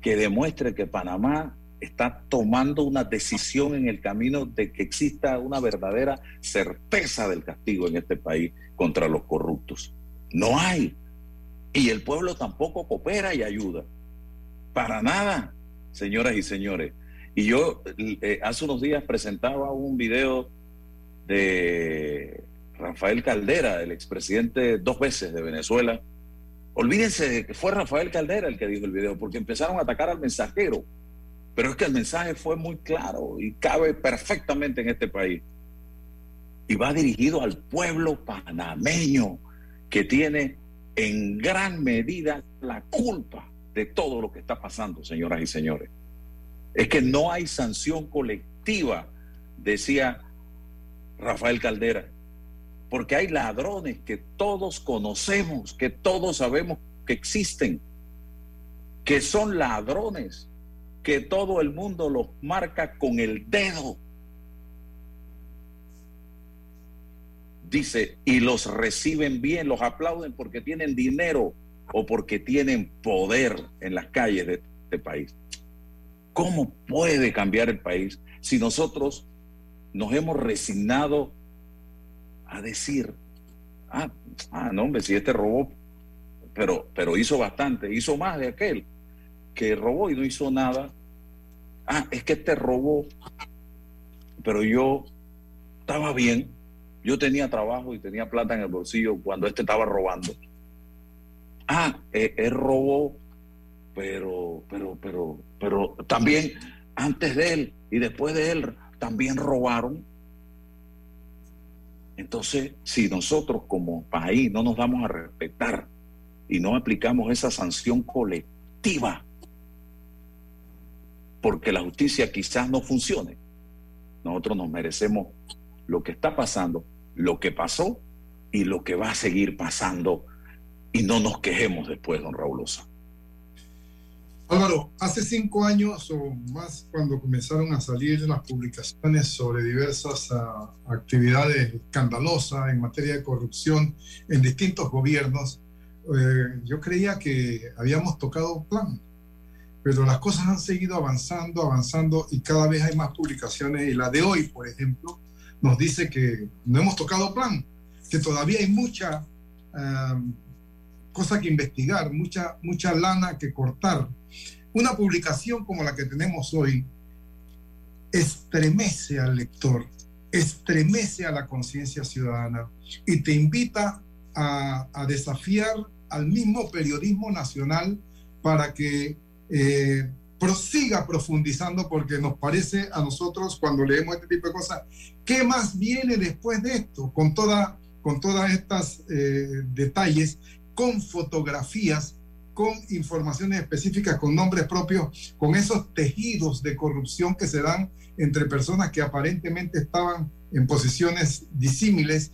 que demuestre que Panamá está tomando una decisión en el camino de que exista una verdadera certeza del castigo en este país contra los corruptos. No hay. Y el pueblo tampoco coopera y ayuda. Para nada, señoras y señores. Y yo eh, hace unos días presentaba un video de Rafael Caldera, el expresidente dos veces de Venezuela. Olvídense de que fue Rafael Caldera el que dijo el video, porque empezaron a atacar al mensajero pero es que el mensaje fue muy claro y cabe perfectamente en este país. Y va dirigido al pueblo panameño que tiene en gran medida la culpa de todo lo que está pasando, señoras y señores. Es que no hay sanción colectiva, decía Rafael Caldera, porque hay ladrones que todos conocemos, que todos sabemos que existen, que son ladrones que todo el mundo los marca con el dedo. Dice, y los reciben bien, los aplauden porque tienen dinero o porque tienen poder en las calles de este país. ¿Cómo puede cambiar el país si nosotros nos hemos resignado a decir, ah, ah no, hombre, si este robó, pero, pero hizo bastante, hizo más de aquel? que robó y no hizo nada. Ah, es que este robó, pero yo estaba bien. Yo tenía trabajo y tenía plata en el bolsillo cuando este estaba robando. Ah, él, él robó, pero, pero, pero, pero también antes de él y después de él también robaron. Entonces, si nosotros como país no nos damos a respetar y no aplicamos esa sanción colectiva, porque la justicia quizás no funcione. Nosotros nos merecemos lo que está pasando, lo que pasó y lo que va a seguir pasando y no nos quejemos después, don Raúl Osa. Álvaro, hace cinco años o más cuando comenzaron a salir las publicaciones sobre diversas uh, actividades escandalosas en materia de corrupción en distintos gobiernos, eh, yo creía que habíamos tocado plan pero las cosas han seguido avanzando, avanzando y cada vez hay más publicaciones y la de hoy, por ejemplo, nos dice que no hemos tocado plan, que todavía hay mucha um, cosa que investigar, mucha, mucha lana que cortar. Una publicación como la que tenemos hoy estremece al lector, estremece a la conciencia ciudadana y te invita a, desafiar al mismo periodismo nacional para que eh, prosiga profundizando porque nos parece a nosotros cuando leemos este tipo de cosas, ¿qué más viene después de esto? Con, con todas estas eh, detalles, con fotografías, con informaciones específicas, con nombres propios, con esos tejidos de corrupción que se dan entre personas que aparentemente estaban en posiciones disímiles,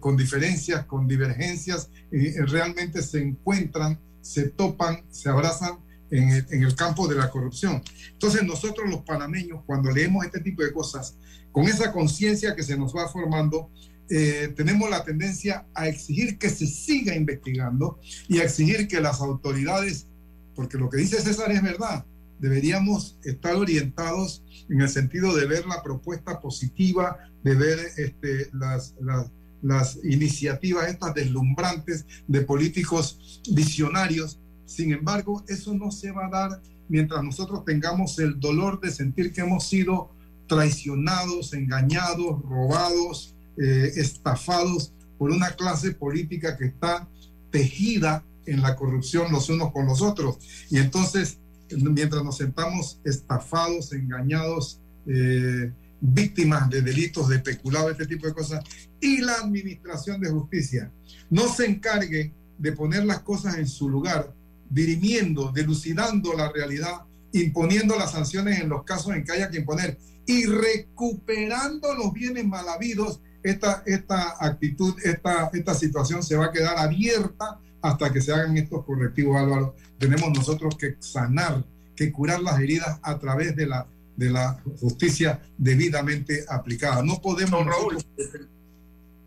con diferencias, con divergencias, eh, realmente se encuentran, se topan, se abrazan en el, campo de la corrupción. Entonces nosotros los panameños, cuando leemos este tipo de cosas, con esa conciencia que se nos va formando, eh, tenemos la tendencia a exigir que se siga investigando y a exigir que las autoridades, porque lo que dice César es verdad, deberíamos estar orientados en el sentido de ver la propuesta positiva, de ver este, las, las, las iniciativas estas deslumbrantes de políticos visionarios. Sin embargo, eso no se va a dar mientras nosotros tengamos el dolor de sentir que hemos sido traicionados, engañados, robados, eh, estafados por una clase política que está tejida en la corrupción los unos con los otros. Y entonces, mientras nos sentamos estafados, engañados, eh, víctimas de delitos de peculado, este tipo de cosas, y la administración de justicia no se encargue de poner las cosas en su lugar, dirimiendo, dilucidando la realidad, imponiendo las sanciones en los casos en que haya que imponer y recuperando los bienes mal habidos, esta, esta actitud, esta, esta situación se va a quedar abierta hasta que se hagan estos correctivos, Álvaro. Tenemos nosotros que sanar, que curar las heridas a través de la, de la justicia debidamente aplicada. No podemos... Raúl,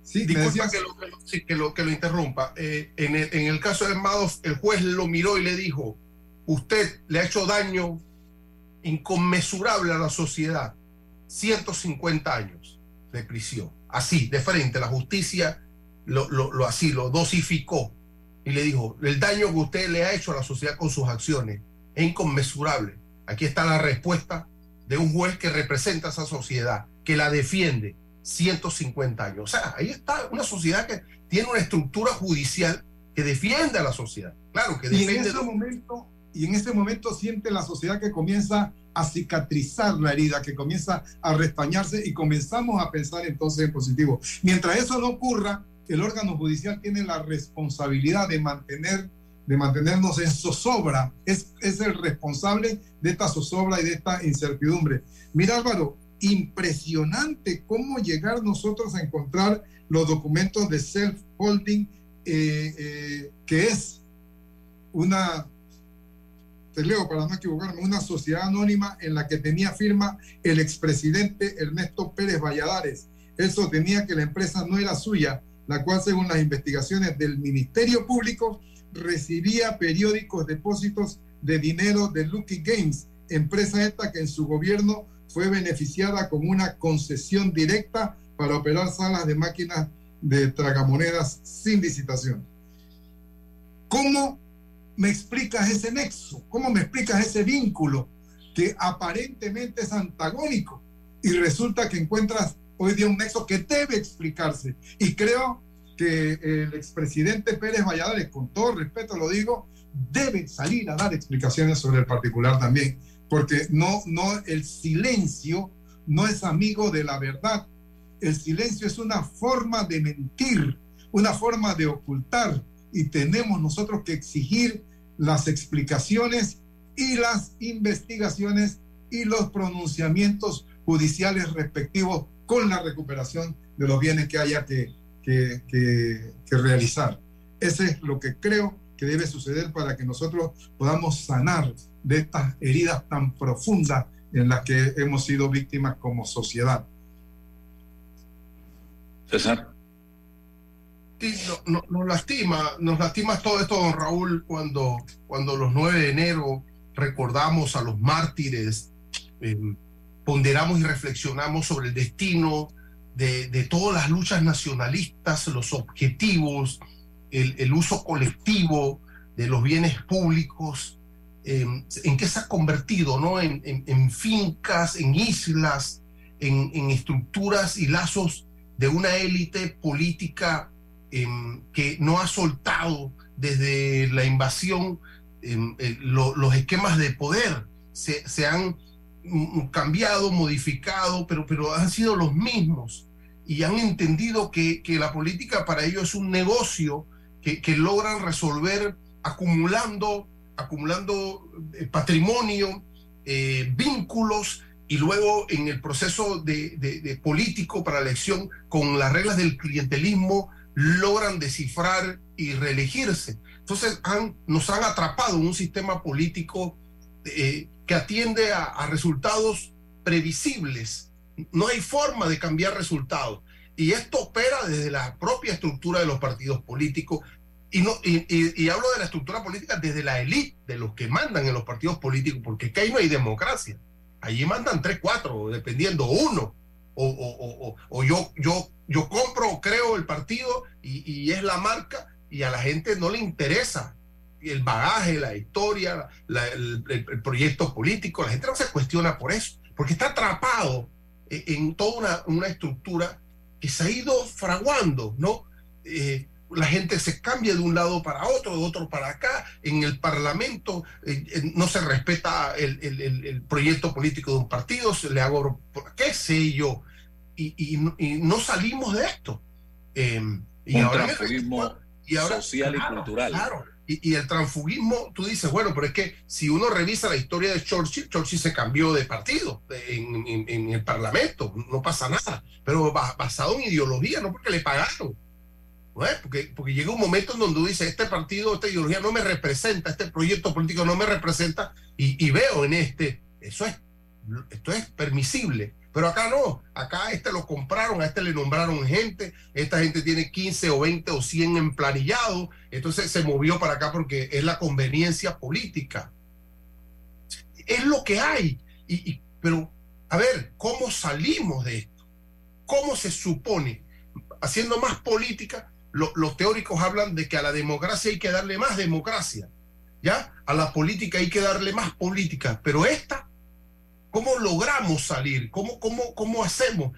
sí, disculpa que lo, que, lo, que, lo, interrumpa. Eh, en, el, en, el, caso de Madoff, el juez lo miró y le dijo, usted le ha hecho daño inconmensurable a la sociedad, 150 años de prisión, así, de frente, la justicia lo, lo, lo así, lo dosificó y le dijo, el daño que usted le ha hecho a la sociedad con sus acciones es inconmensurable. Aquí está la respuesta de un juez que representa a esa sociedad, que la defiende 150 años. O sea, ahí está una sociedad que tiene una estructura judicial que defiende a la sociedad. Claro, que defiende. Y en ese momento, y en ese momento siente la sociedad que comienza a cicatrizar la herida, que comienza a restañarse y comenzamos a pensar entonces en positivo. Mientras eso no ocurra, el órgano judicial tiene la responsabilidad de mantener de mantenernos en zozobra, es, es el responsable de esta zozobra y de esta incertidumbre. Mira Álvaro, impresionante cómo llegar nosotros a encontrar los documentos de self-holding, eh, eh, que es una, te leo para no equivocarme, una sociedad anónima en la que tenía firma el expresidente Ernesto Pérez Valladares. Eso tenía que la empresa no era suya, la cual según las investigaciones del Ministerio Público recibía periódicos depósitos de dinero de Lucky Games, empresa esta que en su gobierno fue beneficiada con una concesión directa para operar salas de máquinas de tragamonedas sin licitación. ¿Cómo me explicas ese nexo? ¿Cómo me explicas ese vínculo que aparentemente es antagónico y resulta que encuentras hoy día un nexo que debe explicarse. Y creo que el expresidente Pérez Valladares, con todo respeto lo digo, debe salir a dar explicaciones sobre el particular también, porque no, no, el silencio no es amigo de la verdad. El silencio es una forma de mentir, una forma de ocultar, y tenemos nosotros que exigir las explicaciones y las investigaciones y los pronunciamientos judiciales respectivos con la recuperación de los bienes que haya que, que, realizar. Ese es lo que creo que debe suceder para que nosotros podamos sanar de estas heridas tan profundas en las que hemos sido víctimas como sociedad. César. Sí, nos lastima, nos lastima todo esto, don Raúl, cuando, cuando los 9 de enero recordamos a los mártires eh, ponderamos y reflexionamos sobre el destino de, todas las luchas nacionalistas, los objetivos, el, uso colectivo de los bienes públicos, em, en qué se ha convertido, ¿no? En, fincas, en islas, en, estructuras y lazos de una élite política que no ha soltado desde la invasión em, eh, los esquemas de poder. Se, se han cambiado, modificado, pero, pero han sido los mismos y han entendido que, que la política para ellos es un negocio que, que logran resolver acumulando, acumulando eh, patrimonio, eh, vínculos y luego en el proceso de, de, político para elección con las reglas del clientelismo logran descifrar y reelegirse. Entonces nos han atrapado en un sistema político eh, que atiende a, resultados previsibles. No hay forma de cambiar resultados. Y esto opera desde la propia estructura de los partidos políticos. Y, y, hablo de la estructura política desde la élite, de los que mandan en los partidos políticos, porque que ahí no hay democracia. Allí mandan tres, cuatro, dependiendo, uno. O, o, o, yo, yo, yo compro, creo el partido y, y es la marca y a la gente no le interesa el bagaje, la historia, el, proyecto político, la gente no se cuestiona por eso, porque está atrapado en, toda una, estructura que se ha ido fraguando, ¿no? Eh, la gente se cambia de un lado para otro, de otro para acá. En el Parlamento eh, eh, no se respeta el, proyecto político de un partido, se le hago, qué sé yo, y, no salimos de esto. y, ahora, y ahora social y cultural. Claro, y, el transfugismo, tú dices, bueno, pero es que si uno revisa la historia de Churchill, Churchill se cambió de partido en, el Parlamento, no pasa nada, pero basado en ideología, no porque le pagaron. Porque, porque llega un momento en donde tú dices, este partido, esta ideología no me representa, este proyecto político no me representa, y, veo en este, eso es esto es permisible. Pero acá no, acá a este lo compraron, a este le nombraron gente, esta gente tiene 15 o 20 o 100 emplanillados, entonces se movió para acá porque es la conveniencia política. Es lo que hay. Y, pero, a ver, ¿cómo salimos de esto? ¿Cómo se supone? Haciendo más política, los teóricos hablan de que a la democracia hay que darle más democracia, ¿ya? A la política hay que darle más política, pero esta ¿Cómo logramos salir? ¿Cómo, cómo, cómo hacemos?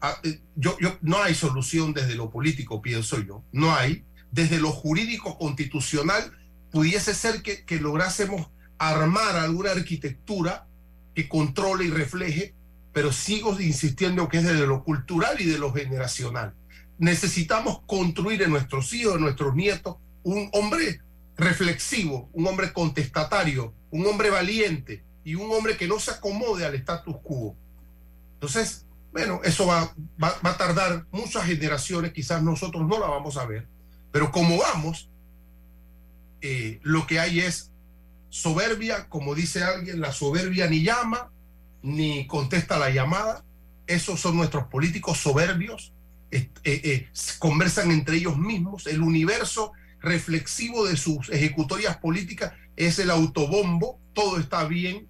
Ah, eh, yo, yo, no hay solución desde lo político, pienso yo. No hay. Desde lo jurídico constitucional pudiese ser que, que lográsemos armar alguna arquitectura que controle y refleje, pero sigo insistiendo que es desde lo cultural y de lo generacional. Necesitamos construir en nuestros hijos, en nuestros nietos, un hombre reflexivo, un hombre contestatario, un hombre valiente, y un hombre que no se acomode al status quo. Entonces, bueno, eso va, va, a tardar muchas generaciones, quizás nosotros no la vamos a ver, pero como vamos, eh, lo que hay es soberbia, como dice alguien, la soberbia ni llama, ni contesta la llamada. Esos son nuestros políticos soberbios, eh, eh, conversan entre ellos mismos, el universo reflexivo de sus ejecutorias políticas es el autobombo, todo está bien,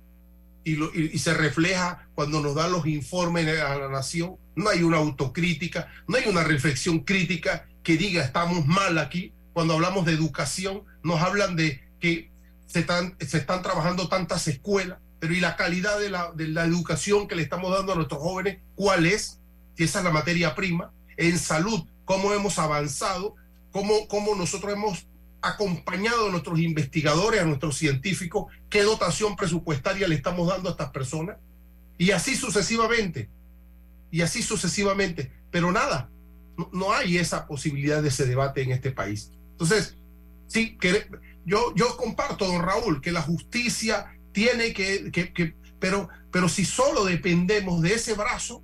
y, se refleja cuando nos dan los informes a la nación. No hay una autocrítica, no hay una reflexión crítica que diga estamos mal aquí. Cuando hablamos de educación, nos hablan de que se están, se están trabajando tantas escuelas, pero ¿y la calidad de la, de la educación que le estamos dando a nuestros jóvenes? ¿Cuál es? Si esa es la materia prima. En salud, ¿cómo hemos avanzado? ¿Cómo, cómo nosotros hemos acompañado a nuestros investigadores, a nuestros científicos, qué dotación presupuestaria le estamos dando a estas personas. Y así sucesivamente. Y así sucesivamente. Pero nada, no, hay esa posibilidad de ese debate en este país. Entonces, sí, que, yo, yo comparto, don Raúl, que la justicia tiene que, que, que pero, pero si solo dependemos de ese brazo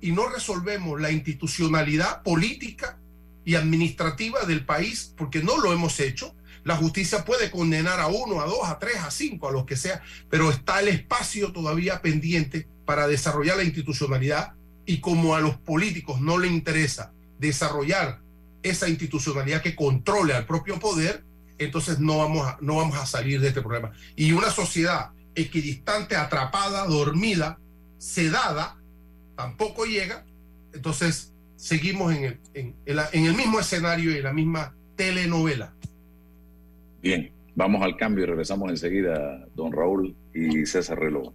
y no resolvemos la institucionalidad política, y administrativa del país, porque no lo hemos hecho. La justicia puede condenar a uno, a dos, a tres, a cinco, a los que sea, pero está el espacio todavía pendiente para desarrollar la institucionalidad y como a los políticos no le interesa desarrollar esa institucionalidad que controle al propio poder, entonces no vamos a, no vamos a salir de este problema. Y una sociedad equidistante, atrapada, dormida, sedada, tampoco llega, entonces seguimos en el, en, en el mismo escenario y en la misma telenovela. Bien, vamos al cambio y regresamos enseguida, don Raúl y César Reloj.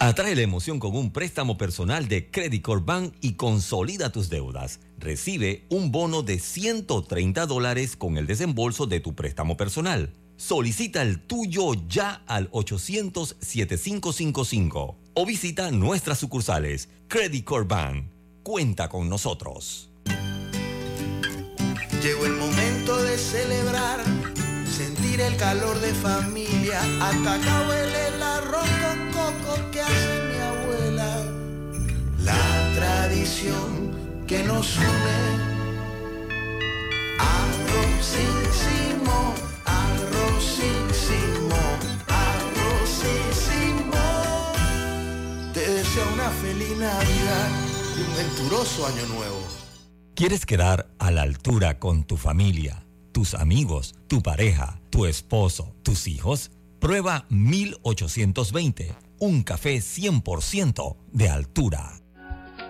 Atrae la emoción con un préstamo personal de Credit Corp Bank y consolida tus deudas. Recibe un bono de 130 dólares con el desembolso de tu préstamo personal. Solicita el tuyo ya al 800-7555 o visita nuestras sucursales. Credit Corp Bank cuenta con nosotros. Llegó el momento de celebrar, sentir el calor de familia. Hasta acá huele el arroz con coco que hace mi abuela. La tradición que nos une. Arrozísimo, arrozísimo, arrozísimo. Una feliz Navidad un venturoso año nuevo. ¿Quieres quedar a la altura con tu familia, tus amigos, tu pareja, tu esposo, tus hijos? Prueba 1820, un café 100% de altura.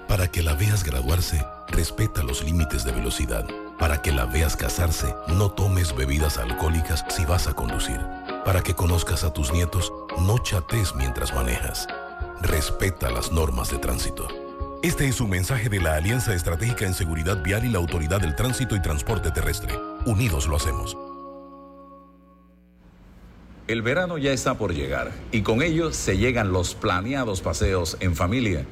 Para que la veas graduarse, respeta los límites de velocidad. Para que la veas casarse, no tomes bebidas alcohólicas si vas a conducir. Para que conozcas a tus nietos, no chates mientras manejas. Respeta las normas de tránsito. Este es un mensaje de la Alianza Estratégica en Seguridad Vial y la Autoridad del Tránsito y Transporte Terrestre. Unidos lo hacemos. El verano ya está por llegar y con ello se llegan los planeados paseos en familia.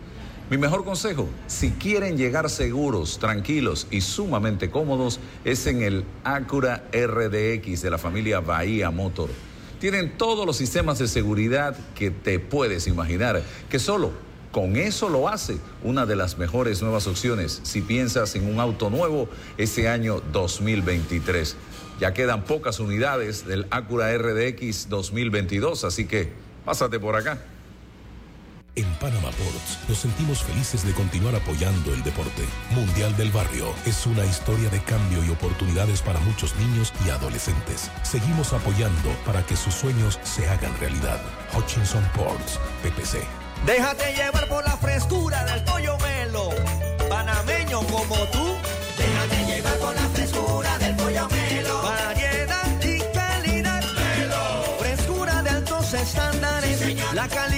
Mi mejor consejo, si quieren llegar seguros, tranquilos y sumamente cómodos, es en el Acura RDX de la familia Bahía Motor. Tienen todos los sistemas de seguridad que te puedes imaginar, que solo con eso lo hace una de las mejores nuevas opciones si piensas en un auto nuevo este año 2023. Ya quedan pocas unidades del Acura RDX 2022, así que pásate por acá. En Panama Ports nos sentimos felices de continuar apoyando el deporte. Mundial del Barrio es una historia de cambio y oportunidades para muchos niños y adolescentes. Seguimos apoyando para que sus sueños se hagan realidad. Hutchinson Ports, PPC. Déjate llevar por la frescura del pollo melo, panameño como tú. Déjate llevar por la frescura del pollo melo. Variedad y calidad. Melo. Frescura de altos estándares. la calidad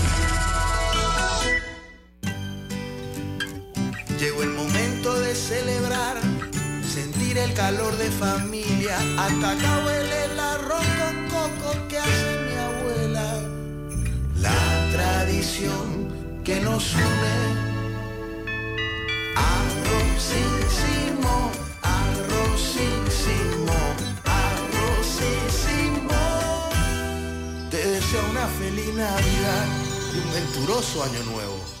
Llegó el momento de celebrar, sentir el calor de familia. Hasta acá huele el arroz con coco que hace mi abuela. La tradición que nos une. Arrozísimo, arrozísimo, arrozísimo. Te deseo una feliz Navidad y un venturoso año nuevo.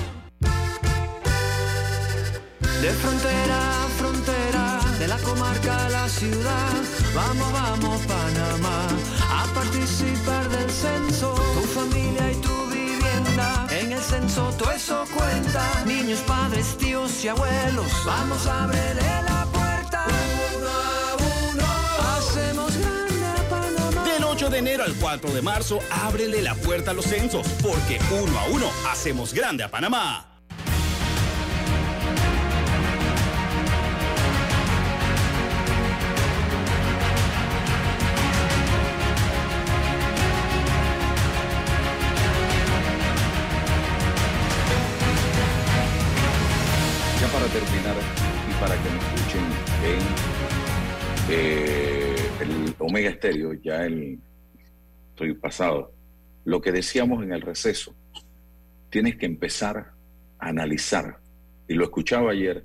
De frontera a frontera, de la comarca a la ciudad, vamos, vamos Panamá, a participar del censo, tu familia y tu vivienda, en el censo todo eso cuenta, niños, padres, tíos y abuelos, vamos a abrirle la puerta, uno a uno, hacemos grande a Panamá. Del 8 de enero al 4 de marzo, ábrele la puerta a los censos, porque uno a uno hacemos grande a Panamá. Terminar y para que me escuchen en eh, el Omega Estéreo, ya el estoy pasado, lo que decíamos en el receso, tienes que empezar a analizar, y lo escuchaba ayer,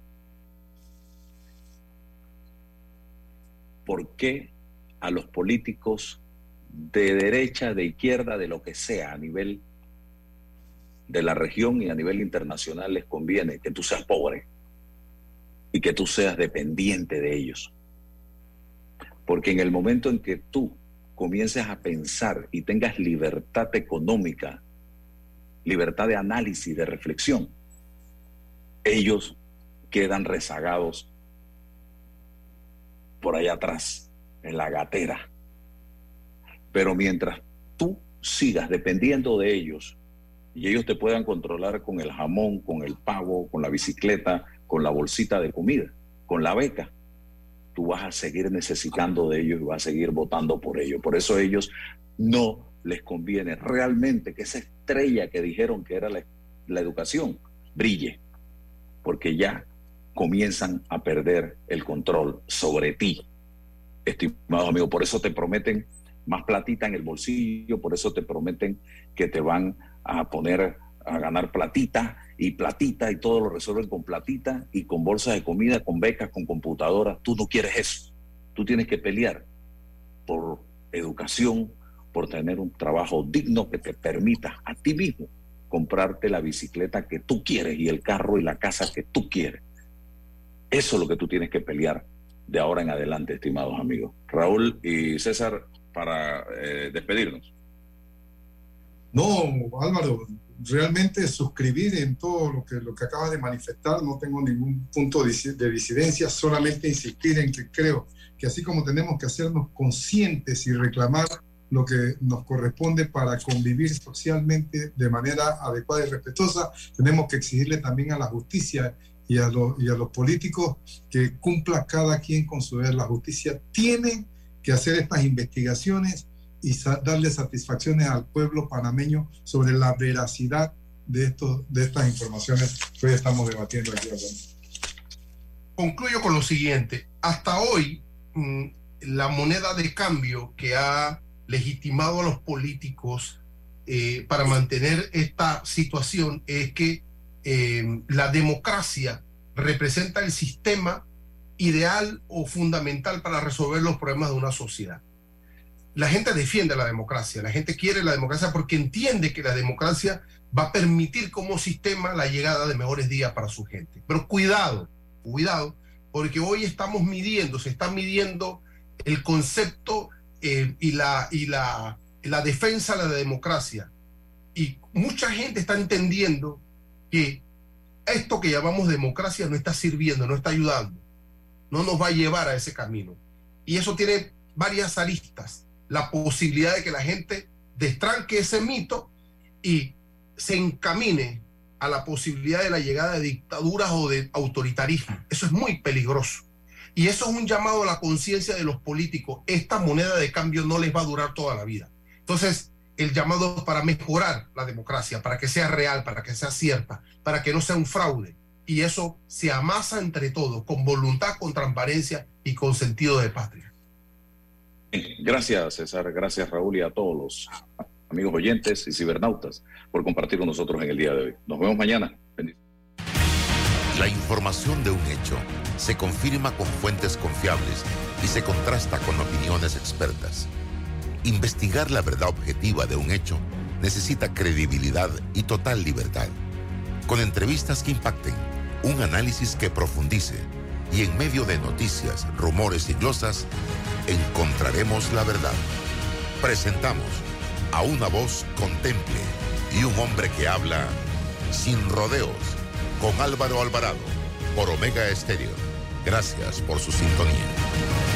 por qué a los políticos de derecha, de izquierda, de lo que sea, a nivel de la región y a nivel internacional les conviene que tú seas pobre y que tú seas dependiente de ellos. Porque en el momento en que tú comiences a pensar y tengas libertad económica, libertad de análisis, de reflexión, ellos quedan rezagados por allá atrás, en la gatera. Pero mientras tú sigas dependiendo de ellos y ellos te puedan controlar con el jamón, con el pavo, con la bicicleta, con la bolsita de comida, con la beca, tú vas a seguir necesitando de ellos y vas a seguir votando por ellos. Por eso ellos no les conviene realmente que esa estrella que dijeron que era la, la educación brille, porque ya comienzan a perder el control sobre ti, estimado amigo. Por eso te prometen más platita en el bolsillo, por eso te prometen que te van a poner a ganar platita y platita y todo lo resuelven con platita y con bolsas de comida, con becas, con computadoras. Tú no quieres eso. Tú tienes que pelear por educación, por tener un trabajo digno que te permita a ti mismo comprarte la bicicleta que tú quieres y el carro y la casa que tú quieres. Eso es lo que tú tienes que pelear de ahora en adelante, estimados amigos. Raúl y César, para eh, despedirnos. No, Álvaro, realmente suscribir en todo lo que, lo que acaba de manifestar, no tengo ningún punto de disidencia, solamente insistir en que creo que así como tenemos que hacernos conscientes y reclamar lo que nos corresponde para convivir socialmente de manera adecuada y respetuosa, tenemos que exigirle también a la justicia y a, y a los políticos que cumpla cada quien con su deber. La justicia tiene que hacer estas investigaciones y darle satisfacciones al pueblo panameño sobre la veracidad de, estos, de estas informaciones que hoy estamos debatiendo aquí. Concluyo con lo siguiente. Hasta hoy, mm, la moneda de cambio que ha legitimado a los políticos eh, para mantener esta situación es que eh, la democracia representa el sistema ideal o fundamental para resolver los problemas de una sociedad. La gente defiende la democracia, la gente quiere la democracia porque entiende que la democracia va a permitir como sistema la llegada de mejores días para su gente. Pero cuidado, cuidado, porque hoy estamos midiendo, se está midiendo el concepto eh, y, la, y la, la defensa de la democracia. Y mucha gente está entendiendo que esto que llamamos democracia no está sirviendo, no está ayudando, no nos va a llevar a ese camino. Y eso tiene varias aristas. La posibilidad de que la gente destranque ese mito y se encamine a la posibilidad de la llegada de dictaduras o de autoritarismo. Eso es muy peligroso. Y eso es un llamado a la conciencia de los políticos. Esta moneda de cambio no les va a durar toda la vida. Entonces, el llamado para mejorar la democracia, para que sea real, para que sea cierta, para que no sea un fraude. Y eso se amasa entre todos, con voluntad, con transparencia y con sentido de patria. Gracias, César. Gracias, Raúl, y a todos los amigos oyentes y cibernautas por compartir con nosotros en el día de hoy. Nos vemos mañana. La información de un hecho se confirma con fuentes confiables y se contrasta con opiniones expertas. Investigar la verdad objetiva de un hecho necesita credibilidad y total libertad. Con entrevistas que impacten, un análisis que profundice y en medio de noticias, rumores y glosas, encontraremos la verdad. Presentamos a una voz contemple y un hombre que habla sin rodeos con Álvaro Alvarado por Omega Estéreo. Gracias por su sintonía.